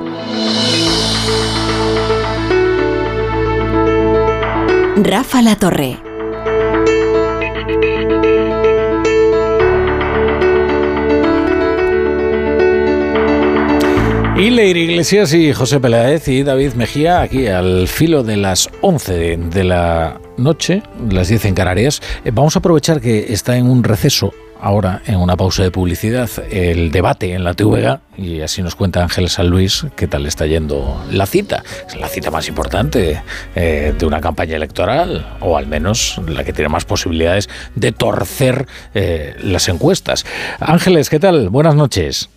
[SPEAKER 12] Rafa La Torre.
[SPEAKER 1] Y Leir Iglesias y José Peláez y David Mejía aquí al filo de las 11 de, de la noche, las 10 en Canarias. Eh, vamos a aprovechar que está en un receso ahora, en una pausa de publicidad, el debate en la TVG y así nos cuenta Ángel San Luis qué tal está yendo la cita. Es la cita más importante eh, de una campaña electoral o al menos la que tiene más posibilidades de torcer eh, las encuestas. Ángeles, ¿qué tal? Buenas noches.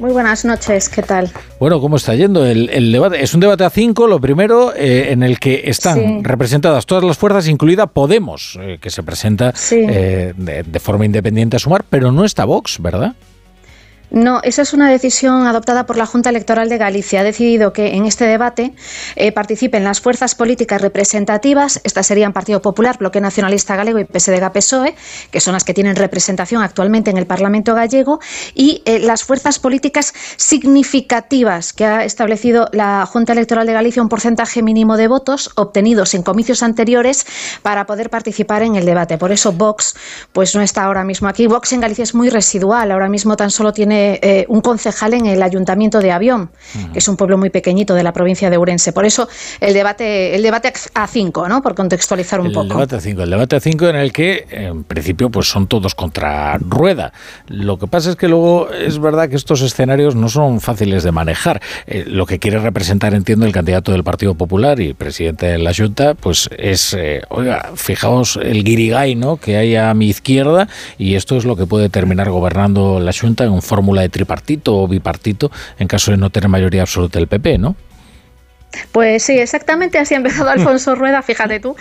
[SPEAKER 36] Muy buenas noches, ¿qué tal?
[SPEAKER 1] Bueno, ¿cómo está yendo el, el debate? Es un debate a cinco, lo primero, eh, en el que están
[SPEAKER 36] Sí.
[SPEAKER 1] representadas todas las fuerzas, incluida Podemos, eh, que se presenta
[SPEAKER 36] Sí.
[SPEAKER 1] eh, de, de forma independiente a sumar, pero no está Vox, ¿verdad?
[SPEAKER 36] No, esa es una decisión adoptada por la Junta Electoral de Galicia. Ha decidido que en este debate eh, participen las fuerzas políticas representativas, estas serían Partido Popular, Bloque Nacionalista Galego y PSDG-PSOE, que son las que tienen representación actualmente en el Parlamento gallego, y eh, las fuerzas políticas significativas que ha establecido la Junta Electoral de Galicia un porcentaje mínimo de votos obtenidos en comicios anteriores para poder participar en el debate. Por eso Vox pues no está ahora mismo aquí. Vox en Galicia es muy residual, ahora mismo tan solo tiene tiene eh, un concejal en el ayuntamiento de Avión, que es un pueblo muy pequeñito de la provincia de Urense. Por eso el debate, el debate a 5, ¿no? Por contextualizar un
[SPEAKER 1] el
[SPEAKER 36] poco.
[SPEAKER 1] Debate a cinco, el debate a 5 en el que, en principio, pues son todos contra rueda. Lo que pasa es que luego es verdad que estos escenarios no son fáciles de manejar. Eh, lo que quiere representar, entiendo, el candidato del Partido Popular y presidente de la Junta, pues es, eh, oiga, fijaos el guirigay, ¿no? Que hay a mi izquierda y esto es lo que puede terminar gobernando la Junta en fórmula de tripartito o bipartito en caso de no tener mayoría absoluta del PP, ¿no?
[SPEAKER 36] Pues sí, exactamente así ha empezado Alfonso Rueda, fíjate tú,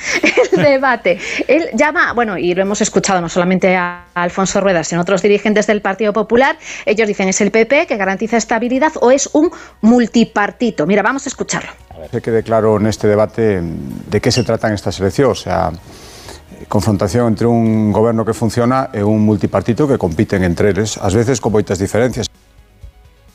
[SPEAKER 36] el debate. Él llama, bueno, y lo hemos escuchado no solamente a Alfonso Rueda, sino a otros dirigentes del Partido Popular, ellos dicen es el PP que garantiza estabilidad o es un multipartito. Mira, vamos a escucharlo.
[SPEAKER 37] Que quede claro en este debate de qué se trata en esta selección, o sea, confrontación entre un goberno que funciona e un multipartito que compiten entre eles, ás veces con moitas diferencias.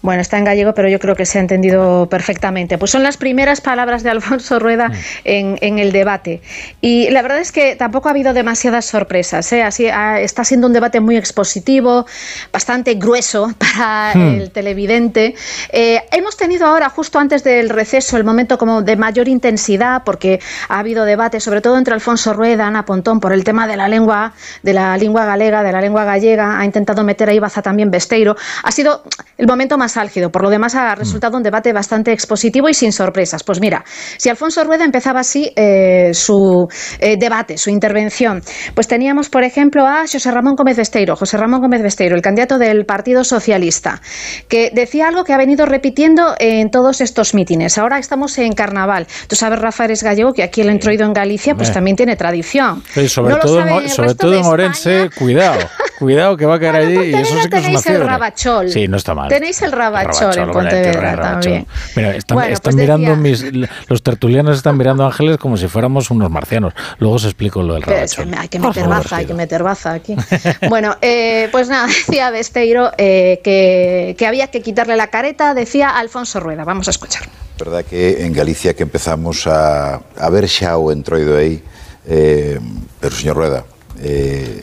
[SPEAKER 36] Bueno, está en gallego, pero yo creo que se ha entendido perfectamente. Pues son las primeras palabras de Alfonso Rueda en, en el debate. Y la verdad es que tampoco ha habido demasiadas sorpresas. ¿eh? Así, ah, está siendo un debate muy expositivo, bastante grueso para
[SPEAKER 38] Hmm.
[SPEAKER 36] el televidente. Eh, hemos tenido ahora, justo antes del receso, el momento como de mayor intensidad, porque ha habido debate, sobre todo entre Alfonso Rueda, Ana Pontón, por el tema de la lengua, de la lengua galega, de la lengua gallega. Ha intentado meter ahí baza también Besteiro. Ha sido el momento más álgido. Por lo demás, ha resultado un debate bastante expositivo y sin sorpresas. Pues mira, si Alfonso Rueda empezaba así eh, su eh, debate, su intervención, pues teníamos, por ejemplo, a José Ramón Gómez Besteiro, José Ramón Gómez Besteiro, el candidato del Partido Socialista, que decía algo que ha venido repitiendo en todos estos mítines. Ahora estamos en carnaval. Tú sabes, Rafa, eres gallego, que aquí el entroido en Galicia pues también tiene tradición.
[SPEAKER 1] Sí, sobre
[SPEAKER 36] No
[SPEAKER 1] todo, en, sobre todo en Orense, cuidado, cuidado que va a caer allí y eso sí que es una
[SPEAKER 36] tenéis el
[SPEAKER 1] fiebre.
[SPEAKER 36] rabachol.
[SPEAKER 1] Sí, no está mal.
[SPEAKER 36] Tenéis el rabachol,
[SPEAKER 1] Rabachol,
[SPEAKER 36] en Pontevedra también.
[SPEAKER 1] Mira, están,
[SPEAKER 36] Bueno,
[SPEAKER 1] están
[SPEAKER 36] pues
[SPEAKER 1] mirando
[SPEAKER 36] decía-
[SPEAKER 1] mis, los tertulianos están mirando a Ángeles como si fuéramos unos marcianos. Luego os explico lo del
[SPEAKER 36] Pero es
[SPEAKER 1] rabachol.
[SPEAKER 36] que hay que meter baza, hay que meter baza aquí. Bueno, eh, pues nada, decía Besteiro eh, que, que había que quitarle la careta, decía Alfonso Rueda. Vamos a escuchar.
[SPEAKER 39] verdad que en Galicia que empezamos a, a ver xa o entroido aí eh, pero señor Rueda eh,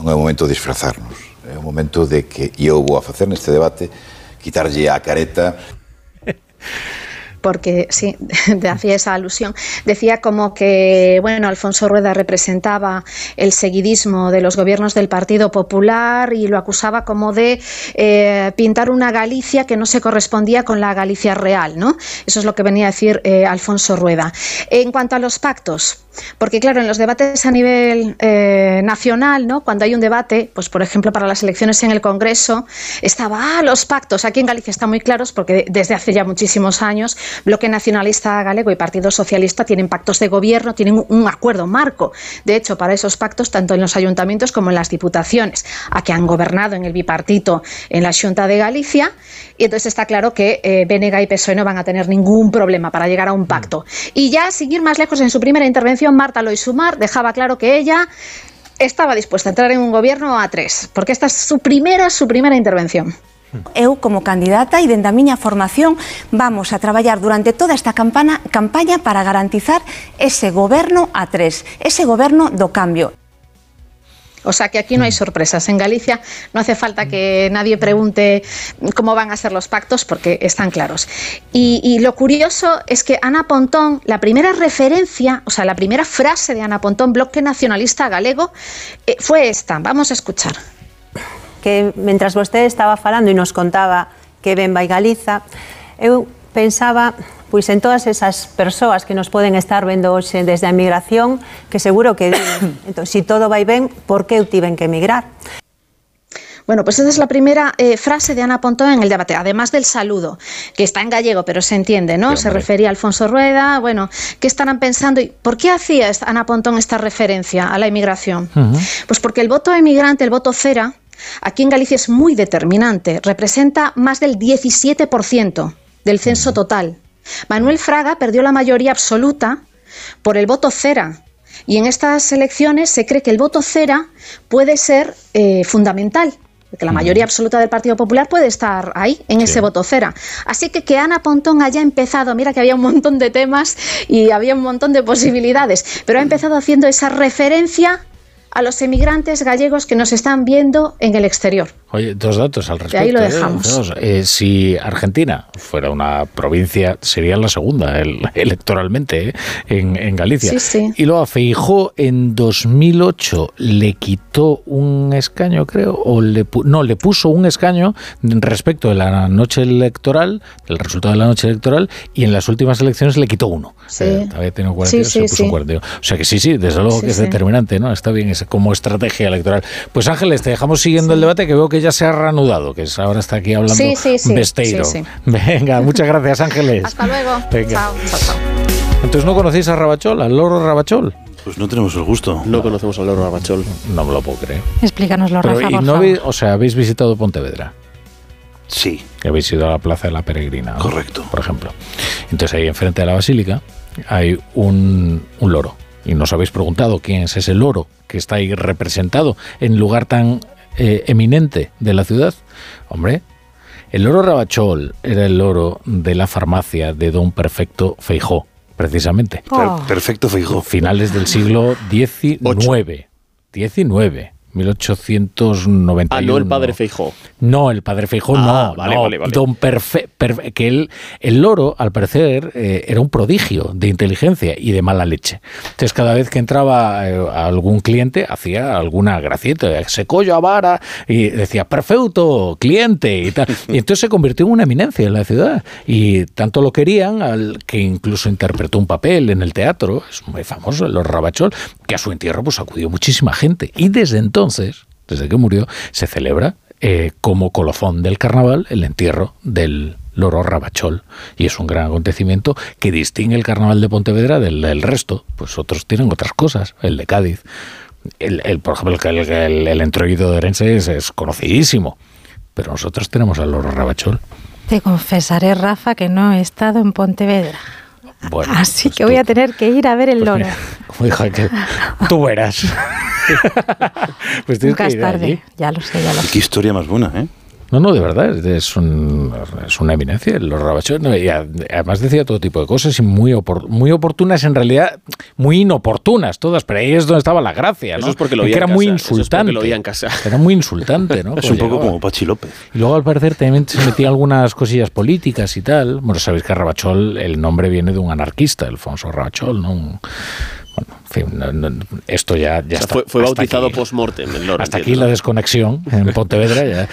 [SPEAKER 39] non é o momento de disfrazarnos é o momento de que e eu vou a facer neste debate quitarlle a careta
[SPEAKER 36] porque sí, hacía esa alusión. Decía como que, bueno, Alfonso Rueda representaba el seguidismo de los gobiernos del Partido Popular y lo acusaba como de eh, pintar una Galicia que no se correspondía con la Galicia real, ¿no? Eso es lo que venía a decir eh, Alfonso Rueda. En cuanto a los pactos, porque claro, en los debates a nivel eh, nacional, ¿no? Cuando hay un debate, pues por ejemplo para las elecciones en el Congreso, estaba, ah, los pactos. Aquí en Galicia están muy claros porque desde hace ya muchísimos años Bloque Nacionalista Galego y Partido Socialista tienen pactos de gobierno, tienen un- acuerdo marco. De hecho, para esos pactos, tanto en los ayuntamientos como en las diputaciones, a que han gobernado en el bipartito en la Junta de Galicia, y entonces está claro que eh, Benega y PSOE no van a tener ningún problema para llegar a un pacto. Y ya, sin ir más lejos, en su primera intervención, Marta Loisumar dejaba claro que ella estaba dispuesta a entrar en un gobierno a tres, porque esta es su primera, su primera intervención.
[SPEAKER 40] Eu, como candidata e dende a formación, vamos a traballar durante toda esta campaña para garantizar ese goberno a tres, ese goberno do cambio.
[SPEAKER 36] O sea que aquí no hay sorpresas. En Galicia no hace falta que nadie pregunte cómo van a ser los pactos porque están claros. Y, y lo curioso es que Ana Pontón, la primera referencia, o sea, la primera frase de Ana Pontón, Bloque Nacionalista Galego, eh, fue esta. Vamos a escuchar.
[SPEAKER 28] Que mentras vostede estaba falando e nos contaba que ben vai Galiza, eu pensaba pois en todas esas persoas que nos poden estar vendo hoxe desde a emigración, que seguro que diren, entón, si todo vai ben, por que eu tiven que emigrar?
[SPEAKER 36] Bueno, pues esa es la primera eh, frase de Ana Pontón en el debate, además del saludo, que está en gallego, pero se entiende, ¿no? se refería a Alfonso Rueda, bueno, ¿qué estarán pensando? ¿Y por qué hacía Ana Pontón esta referencia a la inmigración? Pues porque el voto emigrante, el voto cera, aquí en Galicia es muy determinante, representa más del 17% del censo total. Manuel Fraga perdió la mayoría absoluta por el voto cera. Y en estas elecciones se cree que el voto cera puede ser eh, fundamental. Que la mayoría absoluta del Partido Popular puede estar ahí, en ese voto cera. Así que que Ana Pontón haya empezado, mira que había un montón de temas y había un montón de posibilidades, pero ha empezado haciendo esa referencia a los emigrantes gallegos que nos están viendo en el exterior.
[SPEAKER 1] Oye, dos datos al respecto.
[SPEAKER 36] ahí lo
[SPEAKER 1] ¿eh?
[SPEAKER 36] dejamos.
[SPEAKER 1] Eh, si Argentina fuera una provincia, sería la segunda el- electoralmente ¿eh? en, en Galicia.
[SPEAKER 36] Sí, sí.
[SPEAKER 1] Y luego a Feijó en 2008 le quitó un escaño, creo, o le no, le puso un escaño respecto de la noche electoral, del resultado de la noche electoral, y en las últimas elecciones le quitó uno.
[SPEAKER 36] Sí.
[SPEAKER 1] Eh, había tenido 42,
[SPEAKER 36] Sí,
[SPEAKER 1] se
[SPEAKER 36] sí,
[SPEAKER 1] puso
[SPEAKER 36] sí.
[SPEAKER 1] un 42. O sea que sí, sí, desde luego que es determinante, ¿no? Está bien ese, como estrategia electoral. Pues Ángeles, te dejamos siguiendo el debate que veo que ya se ha reanudado, que es- ahora está aquí hablando
[SPEAKER 36] Sí, sí, sí,
[SPEAKER 1] Besteiro.
[SPEAKER 36] sí, sí.
[SPEAKER 1] Venga, muchas gracias Ángeles.
[SPEAKER 36] Hasta luego.
[SPEAKER 1] Venga.
[SPEAKER 36] Chao, chao, chao.
[SPEAKER 1] Entonces no conocéis a Rabachol, al loro Rabachol.
[SPEAKER 23] Pues no tenemos el gusto. No conocemos al loro Rabachol.
[SPEAKER 1] No me lo puedo creer.
[SPEAKER 21] Explícanoslo,
[SPEAKER 1] Pero,
[SPEAKER 21] Rafa,
[SPEAKER 1] y
[SPEAKER 21] por
[SPEAKER 1] no habéis, o sea, habéis visitado Pontevedra.
[SPEAKER 23] Sí.
[SPEAKER 1] Habéis ido a la Plaza de la Peregrina. ¿no?
[SPEAKER 23] Correcto.
[SPEAKER 1] Por ejemplo. Entonces ahí enfrente de la Basílica hay un, un loro. Y nos habéis preguntado quién es ese loro que está ahí representado en lugar tan eh, eminente de la ciudad. Hombre, el loro Rabachol era el loro de la farmacia de Don Perfecto Feijó, precisamente.
[SPEAKER 23] Oh. perfecto Feijó.
[SPEAKER 1] Finales del siglo XIX. 19. 1891.
[SPEAKER 23] Ah, no el padre Feijó.
[SPEAKER 1] No, el padre Feijó
[SPEAKER 23] Ah,
[SPEAKER 1] no.
[SPEAKER 23] vale,
[SPEAKER 1] no,
[SPEAKER 23] vale, vale.
[SPEAKER 1] Don Perfe, Perfe- que él, el loro, al parecer, eh, era un prodigio de inteligencia y de mala leche. Entonces, cada vez que entraba eh, algún cliente, hacía alguna gracieta, se collo a vara, y decía, perfecto, cliente, y tal. Y entonces se convirtió en una eminencia en la ciudad. Y tanto lo querían, al que incluso interpretó un papel en el teatro, es muy famoso, el Lord Rabachol, que a su entierro pues acudió muchísima gente. Y desde entonces, desde que murió, se celebra eh, como colofón del carnaval el entierro del loro Rabachol. Y es un gran acontecimiento que distingue el carnaval de Pontevedra del, resto. Pues otros tienen otras cosas, el de Cádiz. El, por ejemplo, el, el, el, entroido de Orense es, es conocidísimo. Pero nosotros tenemos al loro Rabachol.
[SPEAKER 21] Te confesaré, Rafa, que no he estado en Pontevedra.
[SPEAKER 1] Bueno,
[SPEAKER 21] Así que voy a tener que ir a ver el loro.
[SPEAKER 1] como dijo aquel, tú verás. pues tienes
[SPEAKER 21] Nunca
[SPEAKER 1] que
[SPEAKER 21] es
[SPEAKER 1] ir
[SPEAKER 21] tarde.
[SPEAKER 1] allí.
[SPEAKER 21] Ya lo sé, ya lo sé.
[SPEAKER 23] Qué historia más buena, ¿eh?
[SPEAKER 1] No, no, de verdad, es- es, un- es una eminencia. Los Rabachol, no, y además decía todo tipo de cosas y muy, opor- muy oportunas, en realidad, muy inoportunas todas, pero ahí es donde estaba la gracia, ¿no?
[SPEAKER 23] Eso es porque lo
[SPEAKER 1] En
[SPEAKER 23] oía
[SPEAKER 1] que era
[SPEAKER 23] en
[SPEAKER 1] muy
[SPEAKER 23] casa, eso es porque
[SPEAKER 1] insultante.
[SPEAKER 23] lo oía en casa.
[SPEAKER 1] Era muy insultante, ¿no?
[SPEAKER 23] Es un poco
[SPEAKER 1] llegaba.
[SPEAKER 23] como Pachi López.
[SPEAKER 1] Y luego al parecer también se metía algunas cosillas políticas y tal. Bueno, sabéis que Rabachol, el nombre viene de un anarquista, Alfonso Rabachol, ¿no? Un- bueno, en fin, no- no- esto ya, ya
[SPEAKER 23] O sea,
[SPEAKER 1] está.
[SPEAKER 23] fue, fue bautizado post-mortem el loro.
[SPEAKER 1] Hasta aquí la desconexión en Pontevedra. Ya,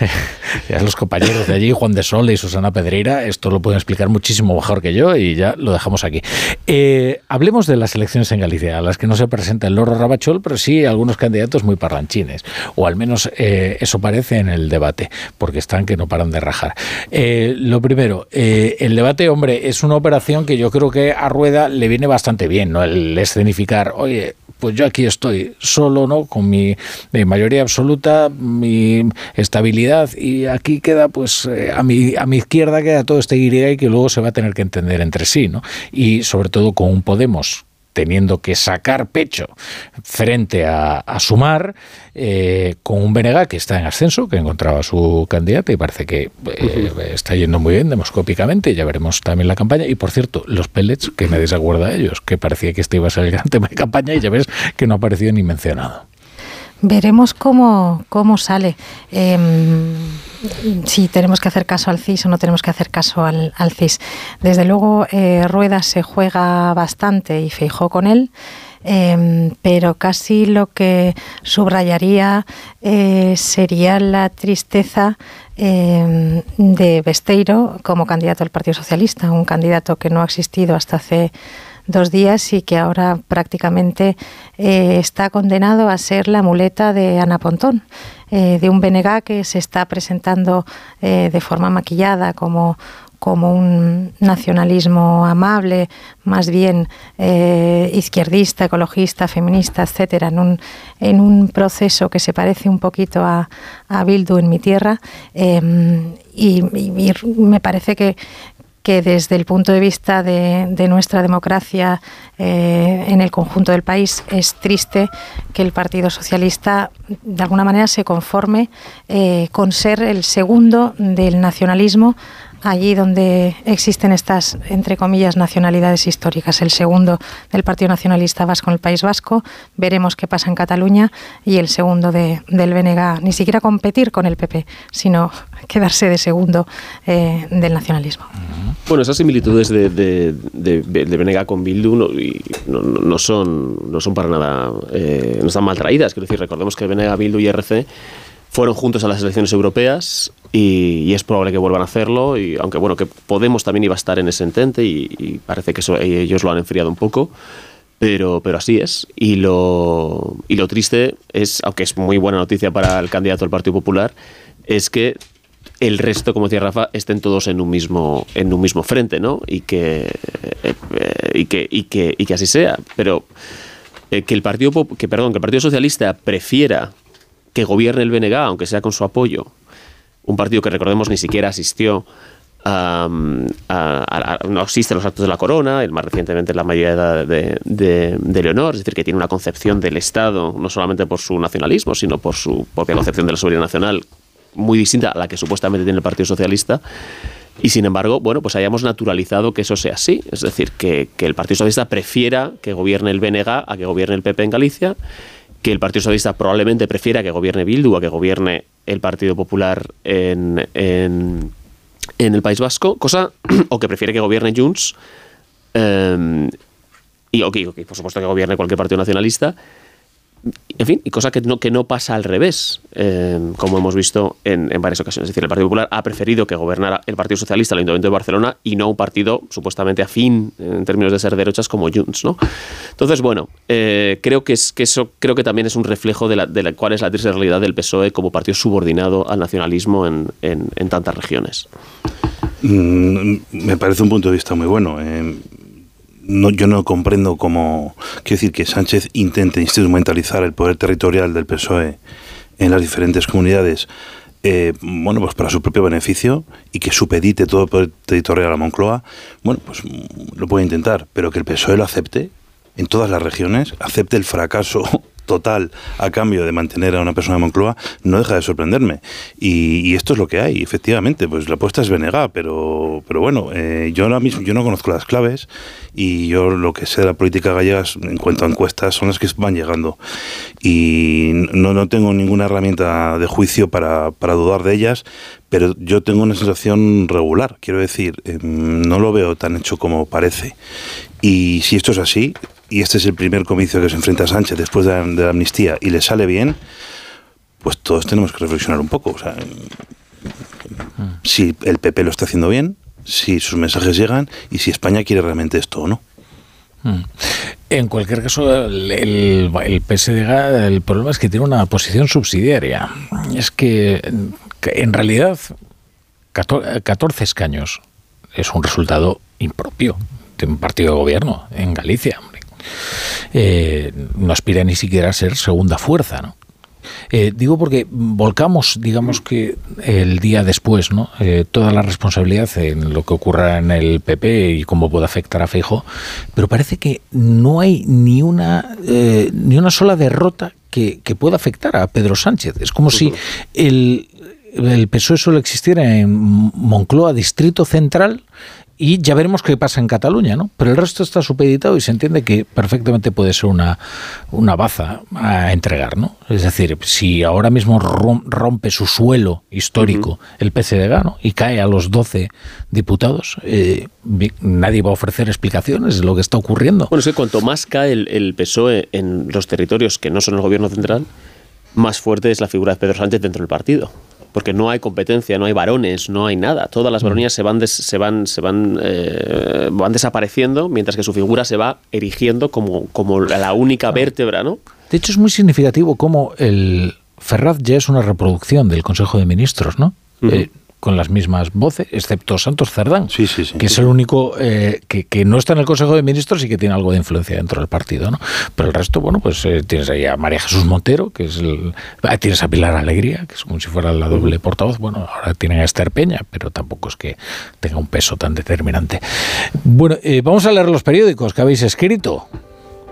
[SPEAKER 1] ya los compañeros de allí, Juan de Sol y Susana Pedreira, esto lo pueden explicar muchísimo mejor que yo y ya lo dejamos aquí. Eh, hablemos de las elecciones en Galicia, a las que no se presenta el Loro Rabachol, pero sí algunos candidatos muy parlanchines, o al menos eh, eso parece en el debate, porque están que no paran de rajar. Eh, lo primero, el debate, hombre, es una operación que yo creo que a Rueda le viene bastante bien, ¿no? El oye, pues yo aquí estoy solo, ¿no? Con mi, mayoría absoluta, mi estabilidad y aquí queda, pues, eh, a mi, a mi izquierda queda todo este y que luego se va a tener que entender entre sí, ¿no? Y sobre todo con un Podemos teniendo que sacar pecho frente a, a Sumar, eh, con un BNG que está en ascenso, que encontraba a su candidata y parece que eh, está yendo muy bien demoscópicamente, ya veremos también la campaña. Y por cierto, los pellets, que nadie se acuerda de ellos, que parecía que este iba a ser el gran tema de campaña y ya ves que no ha aparecido ni mencionado.
[SPEAKER 21] Veremos cómo, cómo sale. Em, si tenemos que hacer caso al CIS o no tenemos que hacer caso al, CIS. Desde luego, eh, Rueda se juega bastante y Feijó con él. em, pero casi lo que subrayaría eh, sería la tristeza em, de Besteiro como candidato al Partido Socialista, un candidato que no ha existido hasta hace dos días y que ahora prácticamente eh, está condenado a ser la muleta de Ana Pontón, eh, de un BNG que se está presentando eh, de forma maquillada como como un nacionalismo amable, más bien izquierdista, ecologista, feminista, etcétera, en un, en un proceso que se parece un poquito a, a Bildu en mi tierra. y me parece que, que desde el punto de vista de, nuestra democracia eh, en el conjunto del país es triste que el Partido Socialista de alguna manera se conforme eh, con ser el segundo del nacionalismo allí donde existen estas, entre comillas, nacionalidades históricas. El segundo del Partido Nacionalista Vasco en el País Vasco, veremos qué pasa en Cataluña, y el segundo de, del BNG, ni siquiera competir con el PP, sino quedarse de segundo eh, del nacionalismo.
[SPEAKER 23] Bueno, esas similitudes de, de, de, de con Bildu no, no, no, son, no son para nada, eh, no están mal traídas. Quiero decir, recordemos que BNG, Bildu y RC fueron juntos a las elecciones europeas y, es probable que vuelvan a hacerlo. Y aunque bueno, que Podemos también iba a estar en ese entente y, parece que eso, ellos lo han enfriado un poco. Pero, pero así es. Y lo, y lo triste es, aunque es muy buena noticia para el candidato del Partido Popular, es que el resto, como decía Rafa, estén todos en un mismo, en un mismo frente, ¿no? Y que, eh, y que, y que, y que así sea. Pero eh, que el Partido que perdón, que el Partido Socialista prefiera que gobierne el BNG, aunque sea con su apoyo, un partido que recordemos ni siquiera asistió a, a, no asiste a los actos de la corona, el más recientemente la mayoría de, de, de, Leonor, es decir, que tiene una concepción del Estado, no solamente por su nacionalismo, sino por su propia concepción de la soberanía nacional, muy distinta a la que supuestamente tiene el Partido Socialista. Y sin embargo, bueno, pues hayamos naturalizado que eso sea así. Es decir, que, que el Partido Socialista prefiera que gobierne el BNG a que gobierne el PP en Galicia, que el Partido Socialista probablemente prefiera que gobierne Bildu a que gobierne el Partido Popular en, en, en el País Vasco, cosa, o que prefiere que gobierne Junts, eh, y okay, okay, por supuesto que gobierne cualquier partido nacionalista, en fin, y cosa que no, que no pasa al revés, eh, como hemos visto en, en, varias ocasiones. Es decir, el Partido Popular ha preferido que gobernara el Partido Socialista, el Ayuntamiento de Barcelona, y no un partido supuestamente afín en términos de ser derechas como Junts, ¿no? Entonces, bueno, eh, creo que, es, que eso creo que también es un reflejo de, la, de la, cuál es la triste realidad del PSOE como partido subordinado al nacionalismo en, en, en tantas regiones.
[SPEAKER 22] Mm, me parece un punto de vista muy bueno. Eh, no, yo no comprendo cómo. Quiero decir que Sánchez intente instrumentalizar el poder territorial del PSOE en las diferentes comunidades. Eh, bueno, pues para su propio beneficio y que supedite todo el poder territorial a Moncloa, bueno, pues lo puede intentar, pero que el PSOE lo acepte en todas las regiones, acepte el fracaso total a cambio de mantener a una persona de Moncloa no deja de sorprenderme. Y, esto es lo que hay, efectivamente. Pues la apuesta es Venega, pero, pero bueno, eh, yo ahora mismo yo no conozco las claves y yo lo que sé de la política gallega en cuanto a encuestas son las que van llegando. Y no, no tengo ninguna herramienta de juicio para, para dudar de ellas, pero yo tengo una sensación regular, quiero decir, eh, no lo veo tan hecho como parece. Y si esto es así, y este es el primer comicio que se enfrenta a Sánchez después de la, de la, amnistía y le sale bien, pues todos tenemos que reflexionar un poco. O sea, si el PP lo está haciendo bien, si sus mensajes llegan y si España quiere realmente esto o no.
[SPEAKER 1] En cualquier caso, el, el, el, PSDG, el problema es que tiene una posición subsidiaria. Es que, que en realidad 14 escaños es un resultado impropio de un partido de gobierno en Galicia. Eh, no aspira ni siquiera a ser segunda fuerza, ¿no? Eh, digo porque volcamos, digamos que el día después, ¿no? Eh, toda la responsabilidad en lo que ocurra en el PP y cómo puede afectar a Feijo, pero parece que no hay ni una ni una sola derrota que, que, pueda afectar a Pedro Sánchez. Es como si el, el PSOE solo existiera en Moncloa, Distrito Central, y ya veremos qué pasa en Cataluña, ¿no? Pero el resto está supeditado y se entiende que perfectamente puede ser una, una baza a entregar, ¿no? Es decir, si ahora mismo rompe su suelo histórico uh -huh. el PCDG, ¿no? Y cae a los 12 diputados, eh, nadie va a ofrecer explicaciones de lo que está ocurriendo.
[SPEAKER 23] Bueno, es que cuanto más cae el, el PSOE en los territorios que no son el gobierno central, más fuerte es la figura de Pedro Sánchez dentro del partido porque no hay competencia, no hay varones, no hay nada. Todas las varonías se van, des, se van, se van, eh, van desapareciendo, mientras que su figura se va erigiendo como, como la única vértebra, ¿no?
[SPEAKER 1] De hecho, es muy significativo cómo el Ferraz ya es una reproducción del Consejo de Ministros, ¿no? Uh -huh. eh, con las mismas voces, excepto Santos Cerdán,
[SPEAKER 22] sí, sí, sí.
[SPEAKER 1] que es el único eh, que, que, no está en el Consejo de Ministros y que tiene algo de influencia dentro del partido. ¿no? Pero el resto, bueno, pues eh, tienes ahí a María Jesús Montero, que es el. Ah, tienes a Pilar Alegría, que es como si fuera la doble portavoz. Bueno, ahora tienen a Esther Peña, pero tampoco es que tenga un peso tan determinante. Bueno, eh, vamos a leer los periódicos que habéis escrito.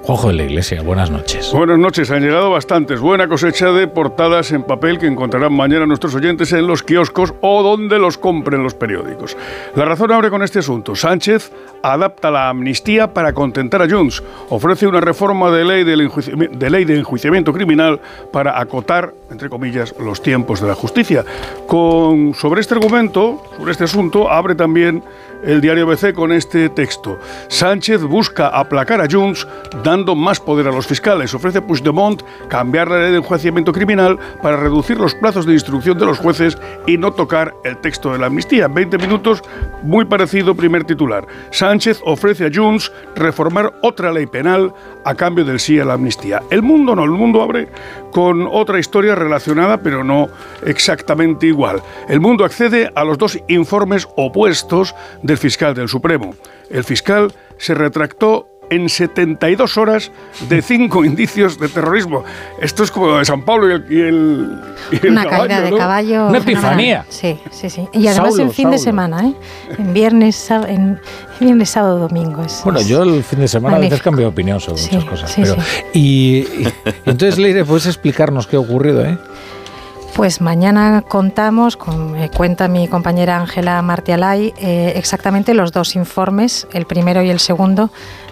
[SPEAKER 1] Juanjo de la Iglesia, buenas noches.
[SPEAKER 41] Buenas noches, han llegado bastantes. Buena cosecha de portadas en papel que encontrarán mañana nuestros oyentes en los kioscos o donde los compren los periódicos. La razón abre con este asunto. Sánchez adapta la amnistía para contentar a Junts. Ofrece una reforma de ley, de ley de enjuiciamiento criminal para acotar, entre comillas, los tiempos de la justicia. Con, sobre este argumento, sobre este asunto, abre también el diario BC con este texto. Sánchez busca aplacar a Junts más poder a los fiscales. Ofrece Puigdemont cambiar la ley de enjuiciamiento criminal para reducir los plazos de instrucción de los jueces y no tocar el texto de la amnistía. 20 minutos, muy parecido primer titular. Sánchez ofrece a Junts reformar otra ley penal a cambio del sí a la amnistía. El mundo no, el mundo abre con otra historia relacionada, pero no exactamente igual. El mundo accede a los dos informes opuestos del fiscal del Supremo. El fiscal se retractó en 72 horas de cinco indicios de terrorismo. Esto es como lo de San Pablo y el, y el- y el
[SPEAKER 21] Una
[SPEAKER 41] caballo,
[SPEAKER 21] caída de
[SPEAKER 41] ¿no?
[SPEAKER 21] caballo.
[SPEAKER 41] Una epifanía.
[SPEAKER 21] Sí, sí, sí. Y además
[SPEAKER 1] Saulo,
[SPEAKER 21] en fin de semana, ¿eh? En viernes, en viernes sábado, domingo. Es,
[SPEAKER 1] Bueno, yo el fin de semana a veces
[SPEAKER 21] magnífico.
[SPEAKER 1] cambio de opinión sobre
[SPEAKER 21] Sí,
[SPEAKER 1] muchas cosas.
[SPEAKER 21] sí,
[SPEAKER 1] pero, y, y- entonces, Leire, ¿puedes explicarnos qué ha ocurrido? Eh?
[SPEAKER 21] Pues mañana contamos, con, eh, cuenta mi compañera Ángela Martialay, eh, exactamente los dos informes, el primero y el segundo,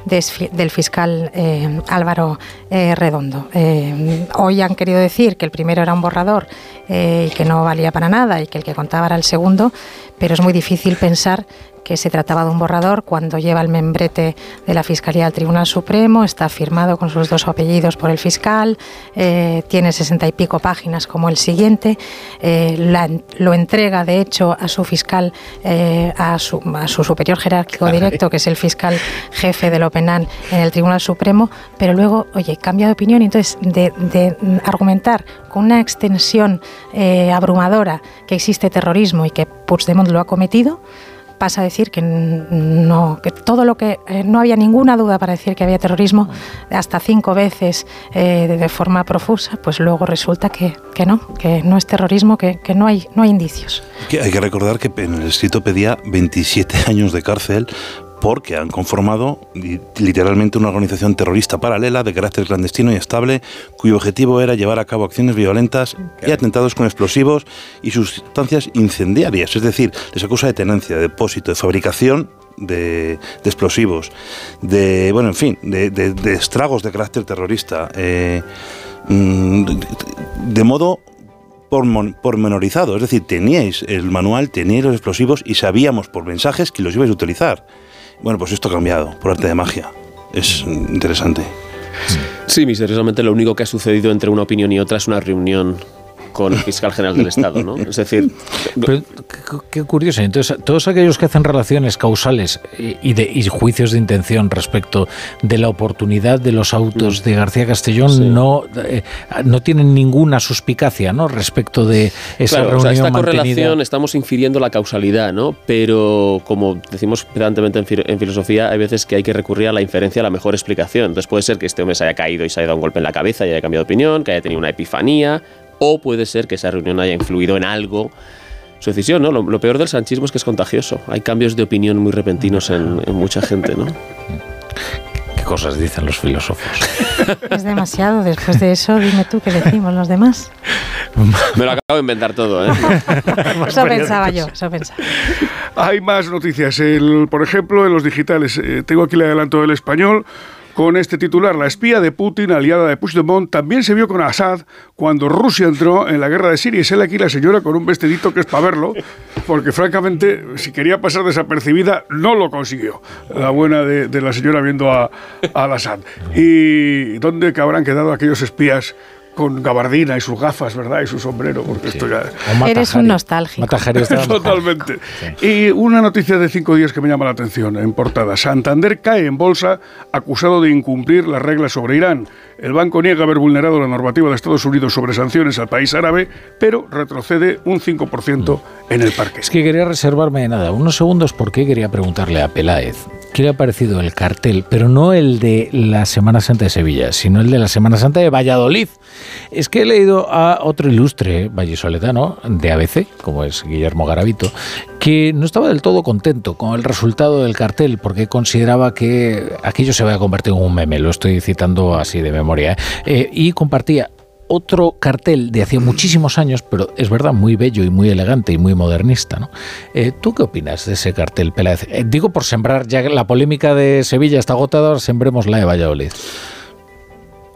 [SPEAKER 21] des- del fiscal eh, Álvaro eh, Redondo. Eh, hoy han querido decir que el primero era un borrador y que no valía para nada y que el que contaba era el segundo, pero es muy difícil pensar que se trataba de un borrador cuando lleva el membrete de la Fiscalía al Tribunal Supremo, está firmado con sus dos apellidos por el fiscal, eh, tiene sesenta y pico páginas como el siguiente, eh, la- lo entrega de hecho a su fiscal, eh, a, su, a su superior jerárquico directo, que es el fiscal jefe del OPENAN en el Tribunal Supremo, pero luego, oye, cambia de opinión y entonces de, de argumentar con una extensión abrumadora que existe terrorismo y que Puigdemont lo ha cometido, pasa a decir que no que todo lo que eh, no había ninguna duda para decir que había terrorismo hasta cinco veces eh, de, forma profusa pues luego resulta que, que no que no es terrorismo que, que no hay no hay indicios.
[SPEAKER 22] Hay que recordar que en el escrito pedía 27 años de cárcel porque han conformado li- literalmente una organización terrorista paralela de carácter clandestino y estable cuyo objetivo era llevar a cabo acciones violentas y atentados con explosivos y sustancias incendiarias. Es decir, les acusa de tenencia, de depósito, de fabricación de, explosivos, de, bueno, en fin, de, de- de estragos de carácter terrorista, eh, mm, de- modo pormenorizado. Es decir, teníais el manual, teníais los explosivos y sabíamos por mensajes que los ibais a utilizar. Bueno, pues esto ha cambiado por arte de magia. Es interesante.
[SPEAKER 23] Sí, misteriosamente lo único que ha sucedido entre una opinión y otra es una reunión con el fiscal general del Estado, ¿no? Es decir,
[SPEAKER 1] Pero, qué, curioso. Entonces, todos aquellos que hacen relaciones causales y, de, y juicios de intención respecto de la oportunidad de los autos de García Castellón
[SPEAKER 23] Sí.
[SPEAKER 1] no, eh, no tienen ninguna suspicacia ¿no? respecto de esa
[SPEAKER 23] Claro, o
[SPEAKER 1] reunión
[SPEAKER 23] sea, esta
[SPEAKER 1] mantenida.
[SPEAKER 23] correlación estamos infiriendo la causalidad, ¿no? Pero como decimos pedantemente en, en filosofía, hay veces que hay que recurrir a la inferencia a la mejor explicación. Entonces puede ser que este hombre se haya caído y se haya dado un golpe en la cabeza y haya cambiado de opinión, que haya tenido una epifanía, o puede ser que esa reunión haya influido en algo su decisión, ¿no? Lo, lo peor del sanchismo es que es contagioso. Hay cambios de opinión muy repentinos en, en mucha gente, ¿no?
[SPEAKER 1] ¿Qué cosas dicen los filósofos?
[SPEAKER 21] es demasiado después de eso dime tú qué decimos los demás
[SPEAKER 23] Me lo acabo de inventar todo, ¿eh?
[SPEAKER 21] eso pensaba yo eso pensaba
[SPEAKER 41] Hay más noticias. El, por ejemplo, en los digitales. eh, tengo aquí el adelanto del español. Con este titular, la espía de Putin, aliada de Puigdemont, también se vio con Assad cuando Rusia entró en la guerra de Siria. Y sale aquí la señora con un vestidito que es para verlo, porque francamente, si quería pasar desapercibida, no lo consiguió. La buena de, la señora viendo a, a Assad. ¿Y dónde habrán quedado aquellos espías con gabardina y sus gafas, verdad? Y su sombrero, porque esto ya...
[SPEAKER 21] eres un nostálgico
[SPEAKER 41] Totalmente. Y una noticia de cinco días que me llama la atención en portada. Santander cae en bolsa acusado de incumplir las reglas sobre Irán. El banco niega haber vulnerado la normativa de Estados Unidos sobre sanciones al país árabe, pero retrocede un 5% en el parque.
[SPEAKER 1] Es que quería reservarme de nada unos segundos porque quería preguntarle a Peláez ¿qué le ha parecido el cartel? Pero no el de la Semana Santa de Sevilla, sino el de la Semana Santa de Valladolid. Es que he leído a otro ilustre vallisoletano de ABC, como es Guillermo Garavito, que no estaba del todo contento con el resultado del cartel porque consideraba que aquello se va a convertir en un meme, lo estoy citando así de memoria, ¿eh? Eh, y compartía otro cartel de hace muchísimos años, pero es verdad, muy bello y muy elegante y muy modernista. ¿no? Eh, ¿Tú qué opinas de ese cartel, Peláez? Eh, digo por sembrar, ya que la polémica de Sevilla está agotada, ahora sembremos la de Valladolid.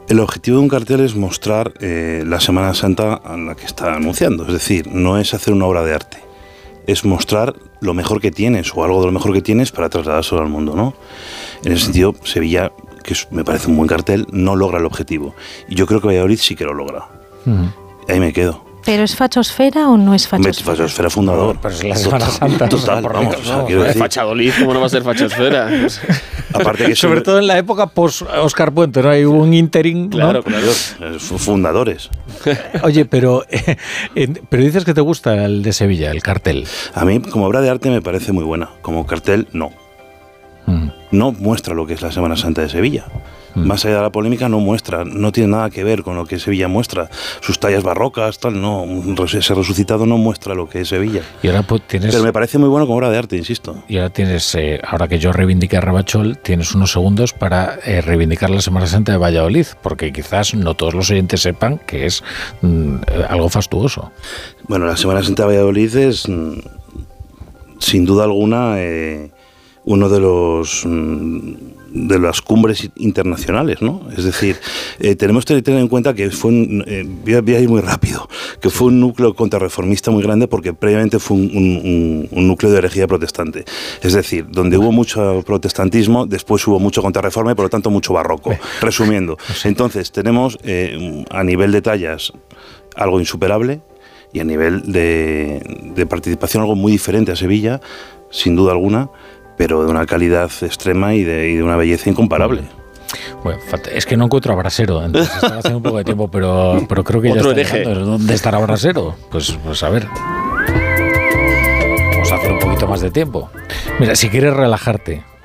[SPEAKER 22] El objetivo de un cartel es mostrar eh, la Semana Santa a la que está anunciando. Es decir, no es hacer una obra de arte. Es mostrar lo mejor que tienes o algo de lo mejor que tienes para trasladárselo al mundo, ¿no? En ese sentido, Sevilla, que me parece un buen cartel, no logra el objetivo. Y yo creo que Valladolid sí que lo logra. Ahí me quedo.
[SPEAKER 21] ¿Pero es fachosfera o no es fachosfera?
[SPEAKER 22] Fachosfera fundador.
[SPEAKER 1] Pero es la Semana Santa.
[SPEAKER 22] Total, vamos.
[SPEAKER 1] Dios,
[SPEAKER 22] o sea,
[SPEAKER 1] no.
[SPEAKER 22] quiero decir,
[SPEAKER 23] Fachadolid, ¿cómo no va a ser fachosfera?
[SPEAKER 22] aparte que
[SPEAKER 1] Sobre todo en la época post Oscar Puente, ¿no? Hay un interín. ¿no?
[SPEAKER 23] Claro, claro.
[SPEAKER 22] eh, fu- fundadores.
[SPEAKER 1] Oye, pero, eh, pero dices que te gusta el de Sevilla, el cartel.
[SPEAKER 22] A mí, como obra de arte, me parece muy buena. Como cartel, no.
[SPEAKER 1] Mm.
[SPEAKER 22] No muestra lo que es la Semana Santa de Sevilla. Más allá de la polémica, no muestra, no tiene nada que ver con lo que Sevilla muestra. Sus tallas barrocas, tal, no. Ese resucitado no muestra lo que es Sevilla.
[SPEAKER 1] Y ahora pues, tienes...
[SPEAKER 22] Pero me parece muy bueno como obra de arte, insisto.
[SPEAKER 1] Y ahora tienes, eh, ahora que yo reivindiqué a Rabachol, tienes unos segundos para eh, reivindicar la Semana Santa de Valladolid, porque quizás no todos los oyentes sepan que es mm, algo fastuoso.
[SPEAKER 22] Bueno, la Semana Santa de Valladolid es, mm, sin duda alguna, eh, uno de los mm, de las cumbres internacionales, ¿no? Es decir, eh, tenemos que tener en cuenta que fue un, eh, voy, a, voy a ir muy rápido, que fue un núcleo contrarreformista muy grande porque previamente fue un, un- un- un núcleo de herejía protestante. Es decir, donde hubo mucho protestantismo, después hubo mucho contrarreforma y por lo tanto mucho barroco. Resumiendo, entonces tenemos eh, a nivel de tallas algo insuperable y a nivel de, de participación algo muy diferente a Sevilla, sin duda alguna, pero de una calidad extrema y de, y de una belleza incomparable.
[SPEAKER 1] Bueno, es que no encuentro a Brasero, entonces estaba haciendo un poco de tiempo, pero, pero creo que ya
[SPEAKER 23] Otro
[SPEAKER 1] está. ¿Dónde estará Brasero? Pues, pues a ver. Vamos a hacer un poquito más de tiempo. Mira, si quieres relajarte,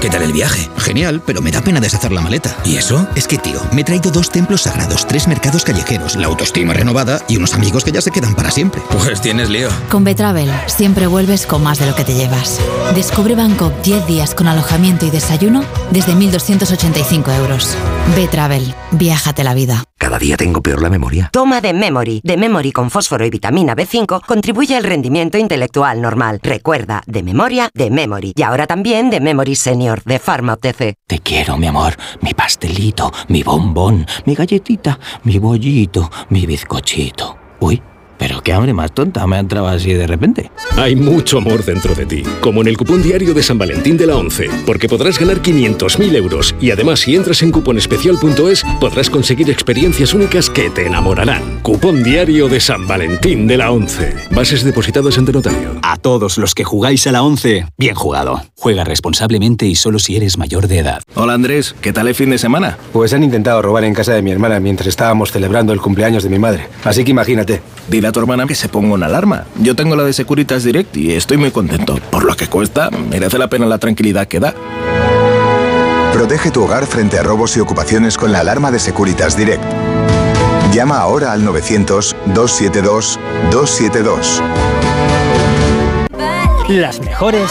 [SPEAKER 18] ¿Qué tal el viaje? Genial, pero me da pena deshacer la maleta. ¿Y eso? Es que, tío, me he traído dos templos sagrados, tres mercados callejeros, la autoestima renovada y unos amigos que ya se quedan para siempre. Pues tienes lío.
[SPEAKER 42] Con Betravel siempre vuelves con más de lo que te llevas. Descubre Bangkok 10 días con alojamiento y desayuno desde 1.285 euros. Betravel, viájate la vida.
[SPEAKER 43] Cada día tengo peor la memoria.
[SPEAKER 44] Toma de Memory. De Memory con fósforo y vitamina B5 contribuye al rendimiento intelectual normal. Recuerda, de memoria, de Memory. Y ahora también de Memory Senior, de Pharma OTC.
[SPEAKER 43] Te quiero, mi amor. Mi pastelito, mi bombón, mi galletita, mi bollito, mi bizcochito. Uy, pero qué hambre más tonta me ha entrado así de repente.
[SPEAKER 45] Hay mucho amor dentro de ti, como en el cupón diario de San Valentín de la 11, porque podrás ganar 500.000 euros y además si entras en cuponespecial.es podrás conseguir experiencias únicas que te enamorarán. Cupón diario de San Valentín de la 11. Bases depositadas ante notario.
[SPEAKER 46] A todos los que jugáis a la 11, bien jugado. Juega responsablemente y solo si eres mayor de edad.
[SPEAKER 47] Hola Andrés, ¿qué tal el fin de semana?
[SPEAKER 48] Pues han intentado robar en casa de mi hermana mientras estábamos celebrando el cumpleaños de mi madre. Así que imagínate.
[SPEAKER 47] Dile a tu hermana que se ponga una alarma. Yo tengo la de Securitas Direct y estoy muy contento. Por lo que cuesta, merece la pena la tranquilidad que da.
[SPEAKER 15] Protege tu hogar frente a robos y ocupaciones con la alarma de Securitas Direct. Llama ahora al 900-272-272.
[SPEAKER 49] Las mejores